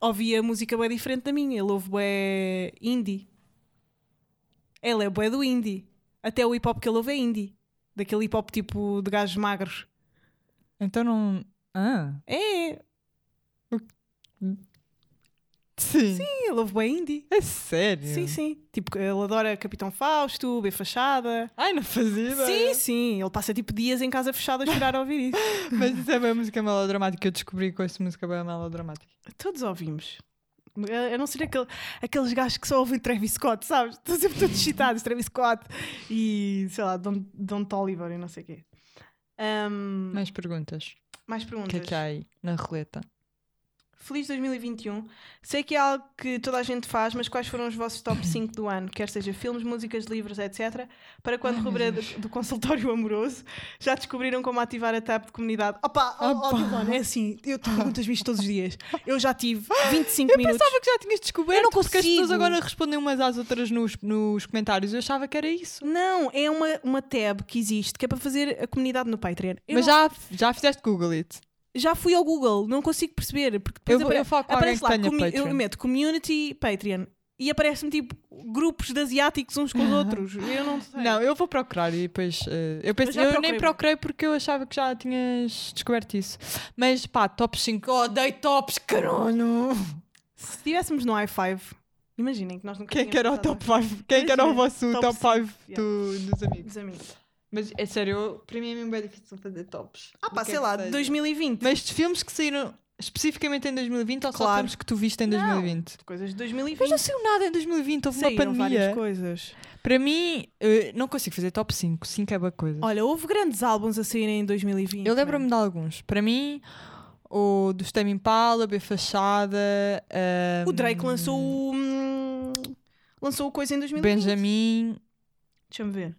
ouvia música bem diferente da minha. Ele ouve bué indie. Ele é bué do indie. Até o hip hop que ele ouve é indie. Daquele hip hop tipo de gajos magros. Então não. Ah, É, sim. ele ouve bué indie. É sério? Sim, sim. Tipo, ele adora Capitão Fausto, B Fachada. Ai, não fazia Sim, ideia. sim. Ele passa tipo dias em casa fechada a chorar a ouvir isso. Mas isso é bem música melodramática. Eu descobri com essa música bem melodramática. Todos ouvimos. Eu não sei aquele, aqueles gajos que só ouvem Travis Scott, sabes? Estão sempre todos excitados, Travis Scott e sei lá, Don, Don Toliver e não sei o quê. Ahm, Mais perguntas. mais O perguntas. que é que há aí na roleta? Feliz 2021. Sei que é algo que toda a gente faz, mas quais foram os vossos top 5 do ano? Quer seja filmes, músicas, livros, etc. Para quando rubrica do, do consultório amoroso, já descobriram como ativar a tab de comunidade? Opa, oh, Opa. É assim, eu te perguntas isto todos os dias. Eu já tive 25 minutos. Pensava que já tinhas descoberto. Eu não Porque as pessoas consigo. agora respondem umas às outras nos, nos comentários. Eu achava que era isso. Não, é uma, uma tab que existe que é para fazer a comunidade no Patreon. Eu Mas não- já, já fizeste Google It. Já fui ao Google, não consigo perceber. Porque depois Eu, apare- eu falo com aparece lá, eu meto community Patreon e aparece-me tipo grupos de asiáticos uns com os outros. Eu não sei. Não, eu vou procurar e depois. eh, eu penso, já eu procurei. nem procurei porque eu achava que já tinhas descoberto isso. Mas pá, top 5. Oh, dei tops, caralho! Se estivéssemos no i5, imaginem que nós nunca Quem é que era o top 5? Quem é que era o vosso top top 5 cinco, do- dos amigos? Dos amigos. Mas é sério, eu- para mim é mesmo bem difícil fazer tops. Ah pá, sei é lá, seja. 2020. Mas de filmes que saíram especificamente em 2020 ou só Claro. filmes que tu viste em 2020? Coisas de 2020. Mas não saiu nada em 2020, houve uma Saíram várias pandemia. coisas. Para mim, eh, não consigo fazer top 5. 5 é boa coisa. Olha, houve grandes álbuns a saírem em 2020. Eu lembro-me de alguns. Para mim, o do Stem Impala, B Fachada. O ahm, Drake lançou o. hum, lançou o coisa em 2020. Benjamin. Deixa-me ver.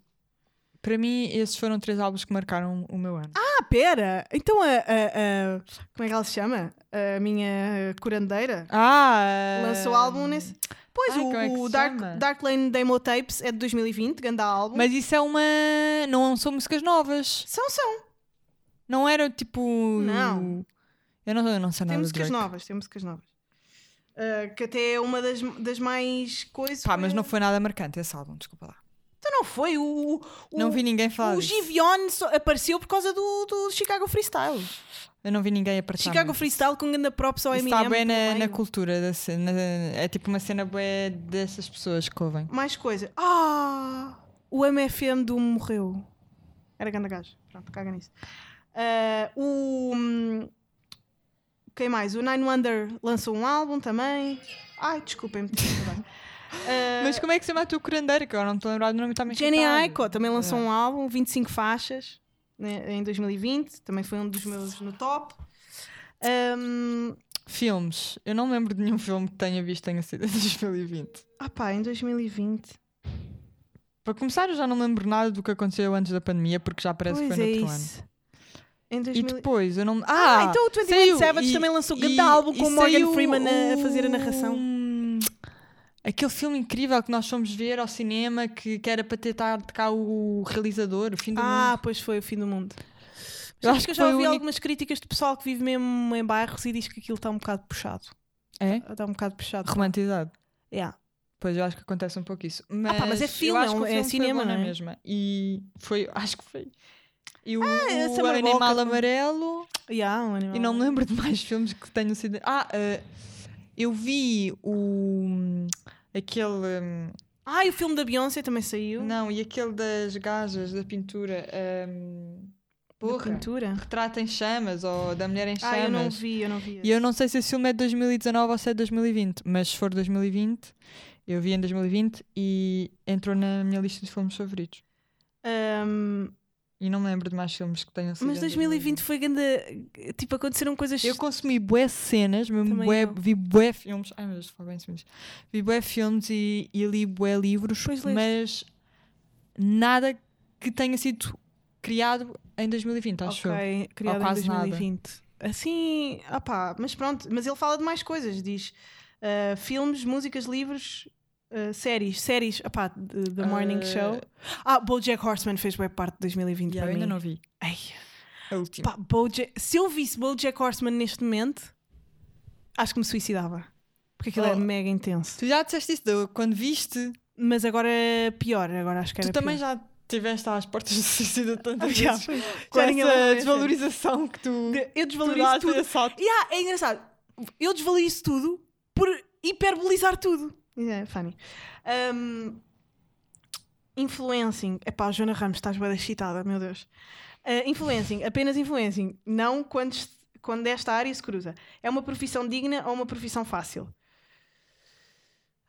Para mim, esses foram três álbuns que marcaram o meu ano. Ah, pera! Então a, a- a- Como é que ela se chama? A minha curandeira? Ah! Lançou álbum nesse. Pois, Ai, o, é o Dark, chama? Dark Lane Demo Tapes é de 2020, ganda álbum. Mas isso é uma. Não são músicas novas. São, são. Não era tipo. Não. Eu não, eu não sei Tem nada do músicas novas, tem músicas novas. Ah, que até é uma das, das mais coisas. Pá, mas não foi nada marcante esse álbum, desculpa lá. Então não foi. O, o, não vi ninguém falar O só apareceu por causa do, do Chicago Freestyle. Eu não vi ninguém aparecer. Chicago Freestyle com ganda props ao Eminem. está bem na, na cultura da cena. É tipo uma cena bué dessas pessoas que ouvem. Mais coisa. Ah! O MFM do morreu. Era ganda gajo. Pronto, caga nisso. Ah, o. hum, Quem mais? O Nine Wonder lançou um álbum também. Ai, desculpem-me. Ah, Mas como é que se chama a tua curandeira? Que agora não estou a lembrar do nome e está-me a Jenny. Aiko também lançou É. um álbum, 25 faixas, né, em 2020. Também foi um dos meus no top. Um, Filmes. Eu não me lembro de nenhum filme que tenha visto que tenha sido em 2020. ah pá, em 2020. Para começar, eu já não lembro nada do que aconteceu antes da pandemia, porque já parece que pois foi é no outro isso. ano. Em E 2000... depois, eu não. Ah, Ah, então o 21 saiu, Savage e- também lançou um e- grande álbum e com o Morgan Freeman a, a fazer a o- narração. Aquele filme incrível que nós fomos ver ao cinema que, que era para tentar de cá o realizador, o fim do Ah, mundo. pois foi o fim do mundo. Eu Acho acho que eu já ouvi único- algumas críticas de pessoal que vive mesmo em bairros e diz que aquilo está um bocado puxado. É? Está um bocado puxado. Romantizado. Yeah. Pois eu acho que acontece um pouco isso. Mas, pá, mas é filme, é um- o é filme foi cinema, não é? mesma. E foi, acho que foi. E o, é o Summer Animal Walker. Amarelo. Yeah, um animal. E não me lembro de mais filmes que tenham sido. Ah, eh, eu vi o. Aquele. hum, Ah, e o filme da Beyoncé também saiu. não, e aquele das gajas da pintura. Da porra. pintura. Retrato em chamas ou da mulher em chamas. Ah, eu não vi, eu não vi. E eu não sei se esse filme é de 2019 ou se é de 2020, mas se for 2020, eu vi em 2020 e entrou na minha lista de filmes favoritos. Ahm, E não me lembro de mais filmes que tenham sido. mas em 2020 foi grande. Tipo, aconteceram coisas. Eu consumi bué cenas, mesmo bué, vi bué filmes. Ai meu Deus, falo bem assim, Vi bué filmes e, e li bué livros, Pois leste. mas nada que tenha sido criado em 2020, acho ok, eu. criado Ou em quase nada. 2020. Assim, opá, mas pronto, mas ele fala de mais coisas, diz uh, filmes, músicas, livros, uh, séries, séries, opá, The, The Morning Uh, Show. Ah, BoJack Horseman fez web parte de 2020 Yeah, eu para ainda mim. não vi. Ai, A última. pá, BoJack, se eu visse BoJack Horseman neste momento, acho que me suicidava. Porque aquilo é Oh. mega intenso. Tu já disseste isso de- quando viste. Mas agora é pior, agora acho que era tu também pior. já estiveste às portas do suicídio tantas Já, vezes. Com Já essa desvalorização que tu. De- Eu tu desvalorizo dás tudo. Yeah, é engraçado. Eu desvalorizo tudo por hiperbolizar tudo. É funny. Um, influencing. Epá, Joana Ramos, estás bem excitada, meu Deus. Uh, influencing, apenas influencing. Não quando, quando esta área se cruza. É uma profissão digna ou uma profissão fácil?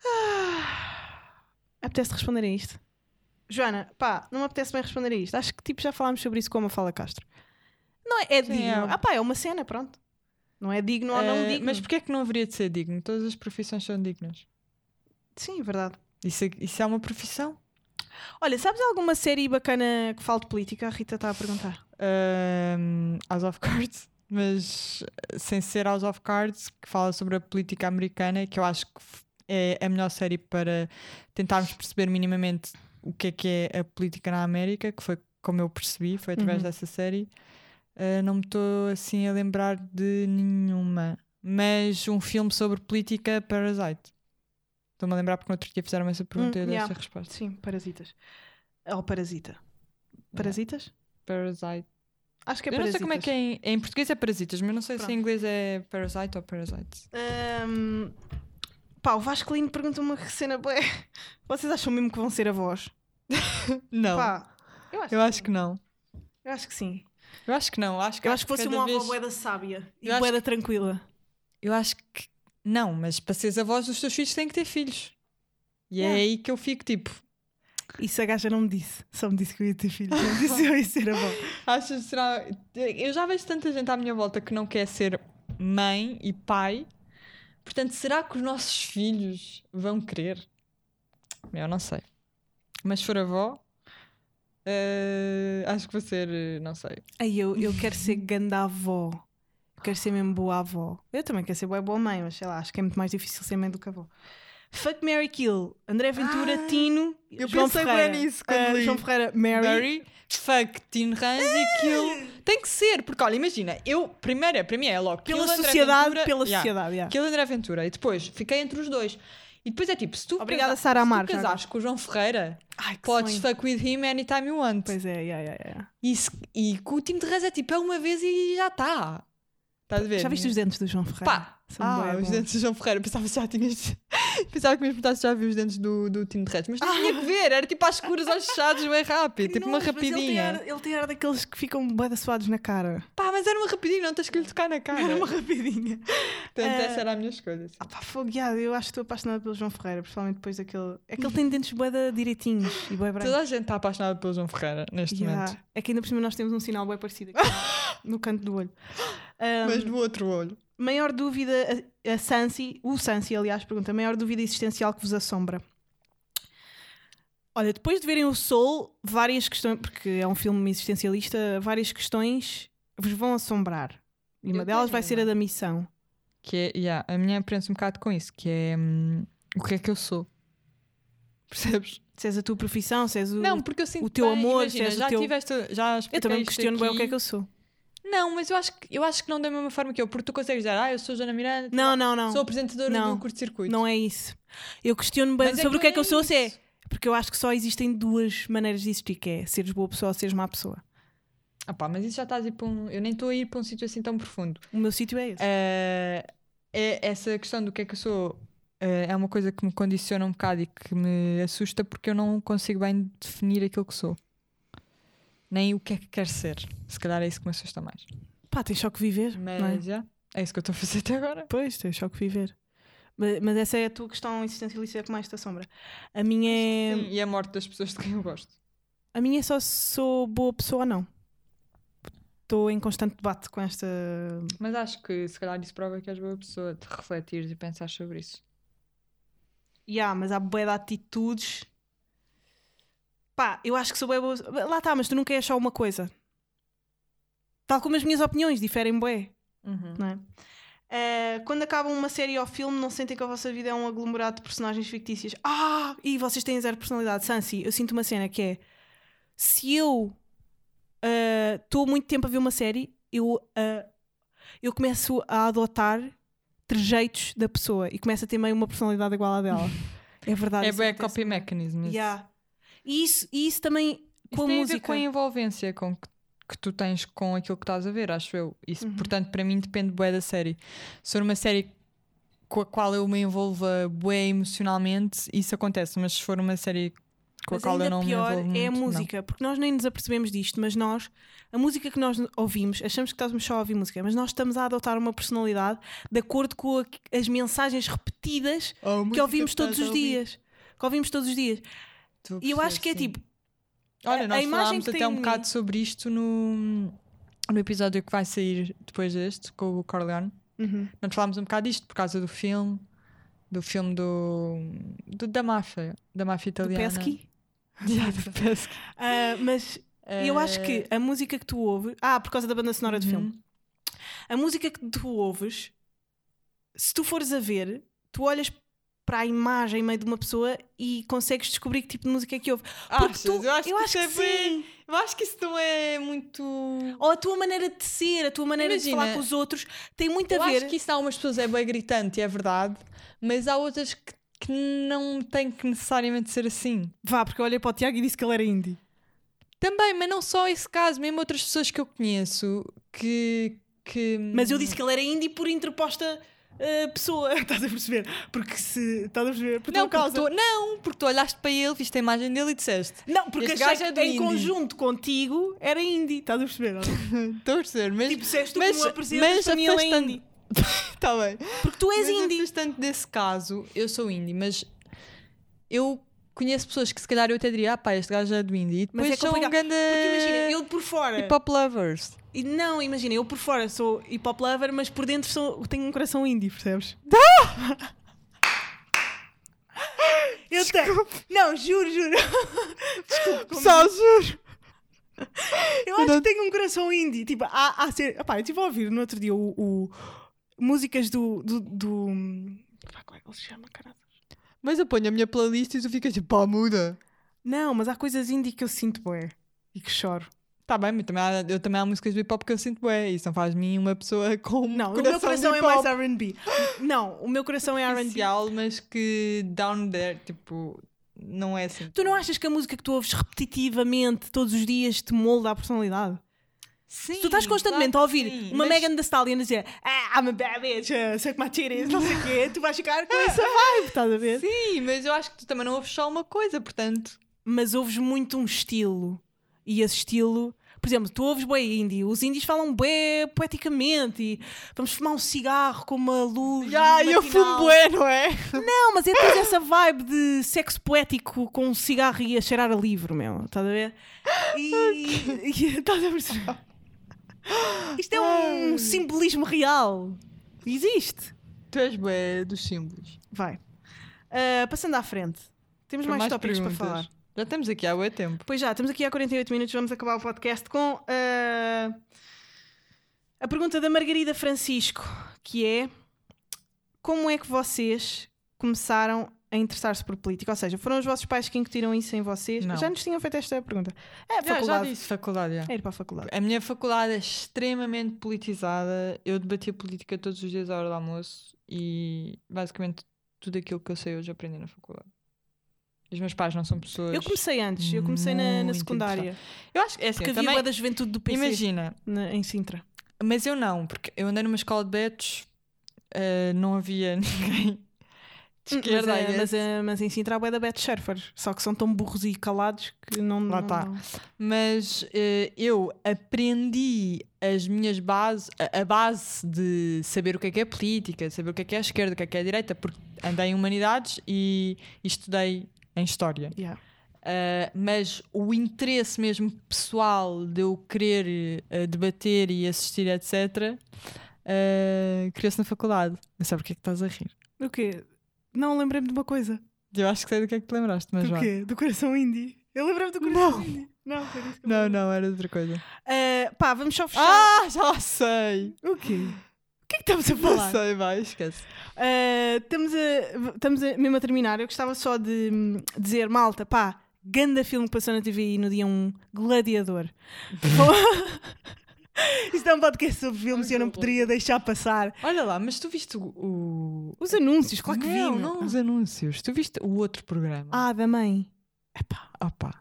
Ah, apetece responder a isto? Joana, pá, não me apetece bem responder a isto. Acho que tipo já falámos sobre isso com a Mafala Castro. Não é, é Sim, digno. é. Ah, pá, é uma cena, pronto. Não é digno ou não Eh, digno. Mas porquê é que não haveria de ser digno? Todas as profissões são dignas. Sim, é verdade. Isso, é- isso é uma profissão. Olha, sabes alguma série bacana que fale de política? A Rita está a perguntar. Um, House of Cards, mas eh, sem ser House of Cards, que fala sobre a política americana, que eu acho que é a melhor série para tentarmos perceber minimamente o que é que é a política na América, que foi como eu percebi, foi através Uhum. dessa série. Uh, não me estou assim a lembrar de nenhuma, mas um filme sobre política, Parasite. Estou-me a lembrar porque no outro dia fizeram essa pergunta Hum, e eu dei yeah. essa resposta. Sim, parasitas. Ou parasita. Parasitas? Parasite. Acho que é eu não parasitas. sei como é que é em, em português é parasitas, mas não sei se Pronto. em inglês é parasite ou parasites. Ahm, pá, o Vasco Lino pergunta uma cena. Vocês acham mesmo que vão ser avós? Não. Pá, eu acho, eu acho que não. eu acho que sim. Eu acho que não. Acho que, Eu acho que fosse uma avó vez- bué da sábia e Eu acho bué da tranquila. Eu acho que não, mas para seres avós dos teus filhos têm que ter filhos. E Yeah. é aí que eu fico tipo, Isso a gaja não me disse. Só me disse que eu ia ter filhos. Não me disse que eu ia ser avó. achas será. Eu já vejo tanta gente à minha volta que não quer ser mãe e pai. Portanto, será que os nossos filhos vão querer? Eu não sei. Mas se for avó, eh, acho que vou ser, eh, não sei. Aí eu, eu quero ser ganda avó. Quero ser mesmo boa avó. Eu também quero ser boa, boa mãe, mas sei lá, acho que é muito mais difícil ser mãe do que avó. Fuck Mary Kill. André Ventura, Ah, Tino, eu João pensei Ferreira. bem nisso quando Ah, li. João Ferreira, Mary. Mary, fuck, Teen Rans e Kill. Tem que ser, porque olha, imagina, eu, primeiro, para mim é logo Pela Kill sociedade, Ventura, pela yeah, sociedade, yeah. Kill André Ventura. E depois fiquei entre os dois. E depois é tipo, se tu, Obrigada, casa- Sara se Amar, tu já casares com o João Ferreira, Ai, podes sonho. fuck with him anytime you want. Pois é, yeah, yeah, yeah. E, se- e com o time de Rans é tipo, é uma vez e já está. Estás a ver? Já viste os dentes do João Ferreira? Pá, São ah, os dentes do João Ferreira. Pensava que já tinhas. Pensava que me perguntasse se já viu os dentes do, do de Rans. Mas não tinha que ver, era tipo às escuras, olhos fechados, bem rápido. Tipo uma rapidinha. ele tem ar daqueles que ficam bué suados na cara. Pá, mas era uma rapidinha, não tens que lhe tocar na cara. Era uma rapidinha. Portanto, Ah, essa era a minha escolha. Ah pá, fogueado. Eu acho que estou apaixonada pelo João Ferreira, principalmente depois daquele... É que ele tem dentes bué direitinhos e bué brancos. Toda a gente está apaixonada pelo João Ferreira neste Yeah. momento. É que ainda por cima nós temos um sinal bem parecido aqui no canto do olho. Um, Mas do outro olho. Maior dúvida, a, a Sansi, o Sansi, aliás, pergunta: maior dúvida existencial que vos assombra? Olha, depois de verem o Soul, várias questões, porque é um filme existencialista, várias questões vos vão assombrar. E uma Eu delas vai ser a uma. da missão. Que é, yeah, a minha prende um bocado com isso, que é hum, o que é que eu sou. Percebes? Se és a tua profissão, se és o. não, porque eu sinto o teu bem, amor, imagina, se és o já teu- tiveste, já eu também questiono bem o que é aqui. que eu sou. Não, mas eu acho que eu acho que não da mesma forma que eu, porque tu consegues dizer, ah, eu sou Joana Miranda, Não, não, não. sou apresentadora Não. do curto-circuito. Não é isso. Eu questiono bem Mas sobre o que é que eu sou, se é. isso. Porque eu acho que só existem duas maneiras de existir, que é seres boa pessoa ou seres má pessoa. Ah pá, mas isso já está a ir para um. Eu nem estou a ir para um sítio assim tão profundo. O meu sítio é esse. Eh, é, essa questão do que é que eu sou eh, é uma coisa que me condiciona um bocado e que me assusta porque eu não consigo bem definir aquilo que sou. Nem o que é que quero ser. Se calhar é isso que me assusta mais. Pá, tens só que viver. Mas não é? já, é isso que eu estou a fazer até agora. Pois, tens só que viver. Mas, mas essa é a tua questão existencialista que mais te assombra. A minha é. Sim, e a morte das pessoas de quem eu gosto. A minha é só se sou boa pessoa ou não. Estou em constante debate com esta. Mas acho que se calhar isso prova que és boa pessoa de refletires e pensar sobre isso. Yeah, mas há boa de atitudes Pá, eu acho que sou bem boa. Lá está, mas tu não queres só uma coisa. Tal como as minhas opiniões diferem bué, não é? Eh, quando acabam uma série ou filme, não sentem que a vossa vida é um aglomerado de personagens fictícias. Ah! E vocês têm zero personalidade. Sansi, eu sinto uma cena que é: se eu estou muito tempo a ver uma série, eu, ah, eu começo a adotar trejeitos da pessoa e começo a ter meio uma personalidade igual à dela. É verdade. É bem copy mechanism. Yeah. E isso, e isso também Isso com a tem a ver música. com a envolvência com que, que tu tens com aquilo que estás a ver, acho eu. Isso, Uhum. portanto, para mim depende bué da série. Se for uma série com a qual eu me envolva bué emocionalmente, isso acontece. Mas se for uma série com a Mas qual eu não pior me envolvo é a muito, não. música, porque nós nem nos apercebemos disto, mas nós, a música que nós ouvimos, achamos que estamos só a ouvir música, mas nós estamos a adotar uma personalidade de acordo com a- as mensagens repetidas que ouvimos todos os dias. Que ouvimos todos os dias. E eu acho que é sim. tipo. Olha, nós falámos até um mim- bocado sobre isto no, no episódio que vai sair depois deste, com o Corleone. Uhum. Nós falámos um bocado disto por causa do filme, do filme do, do- da máfia, da máfia Do italiana. Pesky. Yeah, do Pesky. Ah, mas eu acho que a música que tu ouves. Ah, por causa da banda sonora do Uhum. filme. A música que tu ouves, se tu fores a ver, tu olhas para a imagem meio de uma pessoa e consegues descobrir que tipo de música é que ouve. Porque Achas? tu, eu acho que, isso é que bem- sim. Eu acho que isso não é muito. Ou a tua maneira de ser, a tua maneira de Imagina, falar com os outros tem muito a Eu ver. acho que isso há umas pessoas é bem gritante, é verdade, mas há outras que, que não têm que necessariamente ser assim. Vá, porque eu olhei para o Tiago e disse que ele era indie. Também, mas não só esse caso, mesmo outras pessoas que eu conheço que. que Mas eu disse que ele era indie por interposta uh, pessoa. Estás a perceber? Porque se. Estás a perceber? Por Não tua porque, causa. tu, não, porque tu olhaste para ele, viste a imagem dele e disseste. Não, porque Este achei é que do em indie. conjunto contigo era indie. Estás a perceber? Estou a perceber, mas. tipo, se és tu mas, que me apresentas, mas para mim ele é indie. Está bem. Porque tu és mas indie. afastando desse caso, eu sou indie, mas eu conheço pessoas que se calhar eu até diria, ah pá, este gajo é do indie. E Mas depois é são complicado, grande Porque imagina, eu por fora. hip hop lovers. E não, imagina, eu por fora sou hip hop lover, mas por dentro sou, tenho um coração indie, percebes? eu tenho. Não, juro, juro. Desculpa. Só juro. Eu acho que tenho um coração indie. Tipo, há, há ser. Epá, eu estive a ouvir no outro dia o, o- músicas do. do, do... Pá, como é que ele se chama, caralho? Mas eu ponho a minha playlist e tu ficas tipo, pá, muda. Não, mas há coisas indie que eu sinto bué e que choro. Tá bem, mas também há, eu também há músicas do hip hop que eu sinto bem. Isso não faz de mim uma pessoa com Não, o meu coração de é mais RB. Não, o meu coração é RB. mas que down there, tipo, não é assim. Tu não achas que a música que tu ouves repetitivamente todos os dias te molda a personalidade? Sim, Se tu estás constantemente claro a ouvir sim, uma mas- Megan Thee Stallion dizer ah, I'm a bad bitch, uh, suck my titties, não sei o quê, tu vais ficar com essa vibe, estás a ver? Sim, mas eu acho que tu também não ouves só uma coisa, portanto. Mas ouves muito um estilo e esse estilo... Por exemplo, tu ouves bué indie, os indies falam bué poeticamente e vamos fumar um cigarro com uma luz Ah, eu fumo bué, não é? Não, mas é toda essa vibe de sexo poético com um cigarro e a cheirar a livro, meu. Estás a ver? E. e- estás a perceber? Isto é um simbolismo real. Existe. Tu és bué dos símbolos. Vai. Ah, passando à frente. Temos Para mais, tópicos perguntas. para falar. Já estamos aqui há bué tempo. Pois já, estamos aqui há 48 minutos, vamos acabar o podcast com ah, a pergunta da Margarida Francisco, que é como é que vocês começaram a interessar-se por política? Ou seja, foram os vossos pais que incutiram isso em vocês? Não. Já nos tinham feito esta pergunta. É, Já, já faculdade. disse faculdade, já. É ir para a faculdade. A minha faculdade é extremamente politizada. Eu debatia política todos os dias à hora do almoço e basicamente tudo aquilo que eu sei hoje aprendi na faculdade. Os meus pais não são pessoas. Eu comecei antes, eu comecei na, na secundária. Eu acho que é assim, Porque havia também. da juventude do PC Imagina, na- em Sintra. mas eu não, porque eu andei numa escola de betos, eh, não havia ninguém. Mas, I é, mas, é, mas em Sintra bué da Bet Surfer. Só que são tão burros e calados que não. Lá tá. não- Mas eh, eu aprendi as minhas bases, a, a base de saber o que é que é política, saber o que é que é a esquerda, o que é que é a direita, porque andei em humanidades e, e estudei em história. Yeah. Uh, mas o interesse mesmo pessoal de eu querer uh, debater e assistir, etc., uh, criou-se na faculdade. Não sei porque é que estás a rir. O quê? Não, lembrei-me de uma coisa. Eu acho que sei do que é que te lembraste, mas do vá. quê? Do coração indie. Eu lembro-me do coração indie. Não, foi disso que eu me Não, não, era outra coisa. Ah, pá, vamos só fechar. Ah, já sei! O quê? O que é que estamos a Não falar? sei, vai, esquece. Uh, estamos, a, estamos a, mesmo a terminar. Eu gostava só de hum, dizer, malta, pá, ganda filme que passou na TV no dia 1, Gladiador. Isto é um podcast sobre filmes e eu não poderia deixar passar. Olha lá, mas tu viste o. o... Os anúncios, claro que vi. não, meu. não os anúncios. Tu viste o outro programa? Ah, da mãe. Epá, Ah, pá.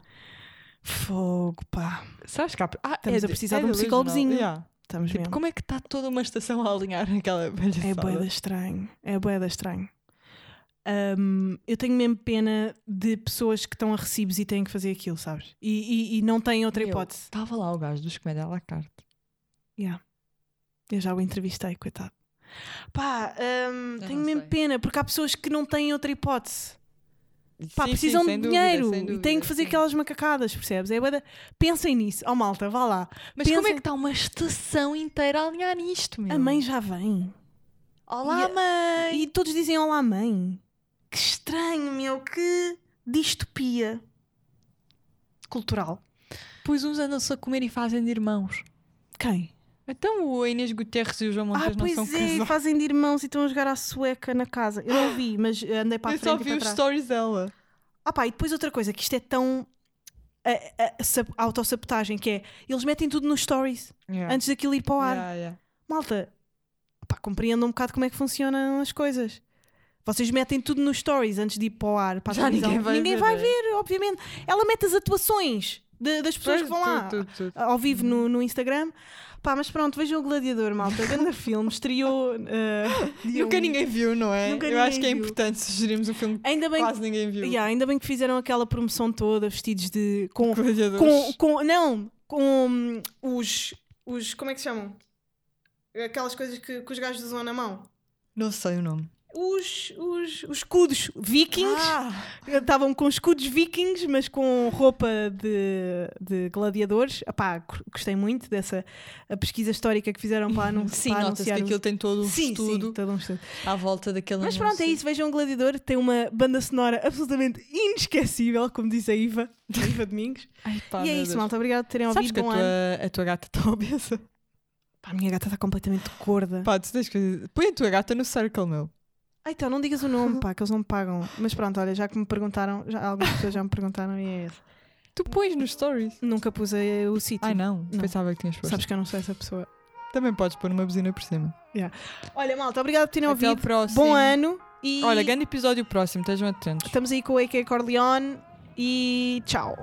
fogo, pá. Sabes que há... ah, Estamos a de- precisar de da um Lisbonal. psicólogozinho. Yeah. Estamos Tipo, mesmo. como é que está toda uma estação a alinhar naquela palhaçada? É boeda estranho. É boeda estranho. Hum, eu tenho mesmo pena de pessoas que estão a recibos e têm que fazer aquilo, sabes? E, e- e não têm outra Meu, hipótese. Estava lá o gajo dos comédia à la carte. Yeah. Eu já o entrevistei, coitado. Pá, Eu tenho mesmo sei. pena, porque há pessoas que não têm outra hipótese. Pá, Sim, precisam sim, de dúvida, dinheiro sem e dúvida, têm que fazer sim. aquelas macacadas, percebes? É bué da- Pensem nisso. Oh, malta, vá lá. Mas como é Pensem- que está uma estação inteira a alinhar nisto, meu? A mãe já vem. Olá, E a- mãe! E todos dizem olá, mãe. Que estranho, meu. Que distopia cultural. Pois uns andam-se a comer e fazem de irmãos. Quem? Então o Inês Guterres e o João Ah, Montes não pois são é, casados. fazem de irmãos e estão a jogar à sueca na casa. Eu não vi, mas andei para a Eu frente só vi os trás. stories dela. Ah pá, e depois outra coisa, que isto é tão a, a, a sab- autossabotagem, que é, eles metem tudo nos stories, antes daquilo ir para o ar. Yeah, yeah. Malta, pá, compreendam um bocado como é que funcionam as coisas. Vocês metem tudo nos stories antes de ir para o ar, para Já televisão. ninguém vai ver, vai é. ver, obviamente. Ela mete as atuações de- das pessoas que vão lá, Tudo, tudo, tudo. ao vivo no, no Instagram. Pá, mas pronto, vejam o Gladiador, malta. Grande filme, estreou. dia Nunca um. ninguém viu, não é? Nunca Eu acho que é viu. importante sugerirmos um filme que Ainda bem, quase ninguém viu. yeah, ainda bem que fizeram aquela promoção toda, vestidos de. com Gladiadores. com, com não com hum, os os como é que se chamam aquelas coisas que, que os gajos usam na mão Não sei o nome. Os, os, os escudos vikings Ah, estavam com escudos vikings mas com roupa de, de gladiadores Epá, go- gostei muito dessa a pesquisa histórica que fizeram para, anun sim, para nota-se que anunciar o- aquilo tem todo um Sim, estudo sim, todo um estudo. à volta daquele Mas pronto, é anúncio. isso. Vejam o Gladiador. Tem uma banda sonora absolutamente inesquecível, como diz a Iva, a Iva Domingos. Ai, pá, e é isso, Deus. malta. Obrigado por terem Sabes ouvido. que a tua, a tua gata está obesa? Pá, a minha gata está completamente gorda. Pá, tu tens que... Põe a tua gata no circle, meu. Ah, então, não digas o nome, pá, que eles não me pagam. Mas pronto, olha, já que me perguntaram, já, algumas pessoas já me perguntaram e é esse. Tu pões nos stories. Nunca pus eh, o sítio. Ai, não. Não. Pensava que tinhas posto. Sabes que eu não sou essa pessoa. Também podes pôr uma buzina por cima. Olha, malta, obrigado por terem Até ao ouvido. próximo. Bom ano. E Olha, grande episódio próximo. Estejam atentos. estamos aí com o AK Corleone. E tchau.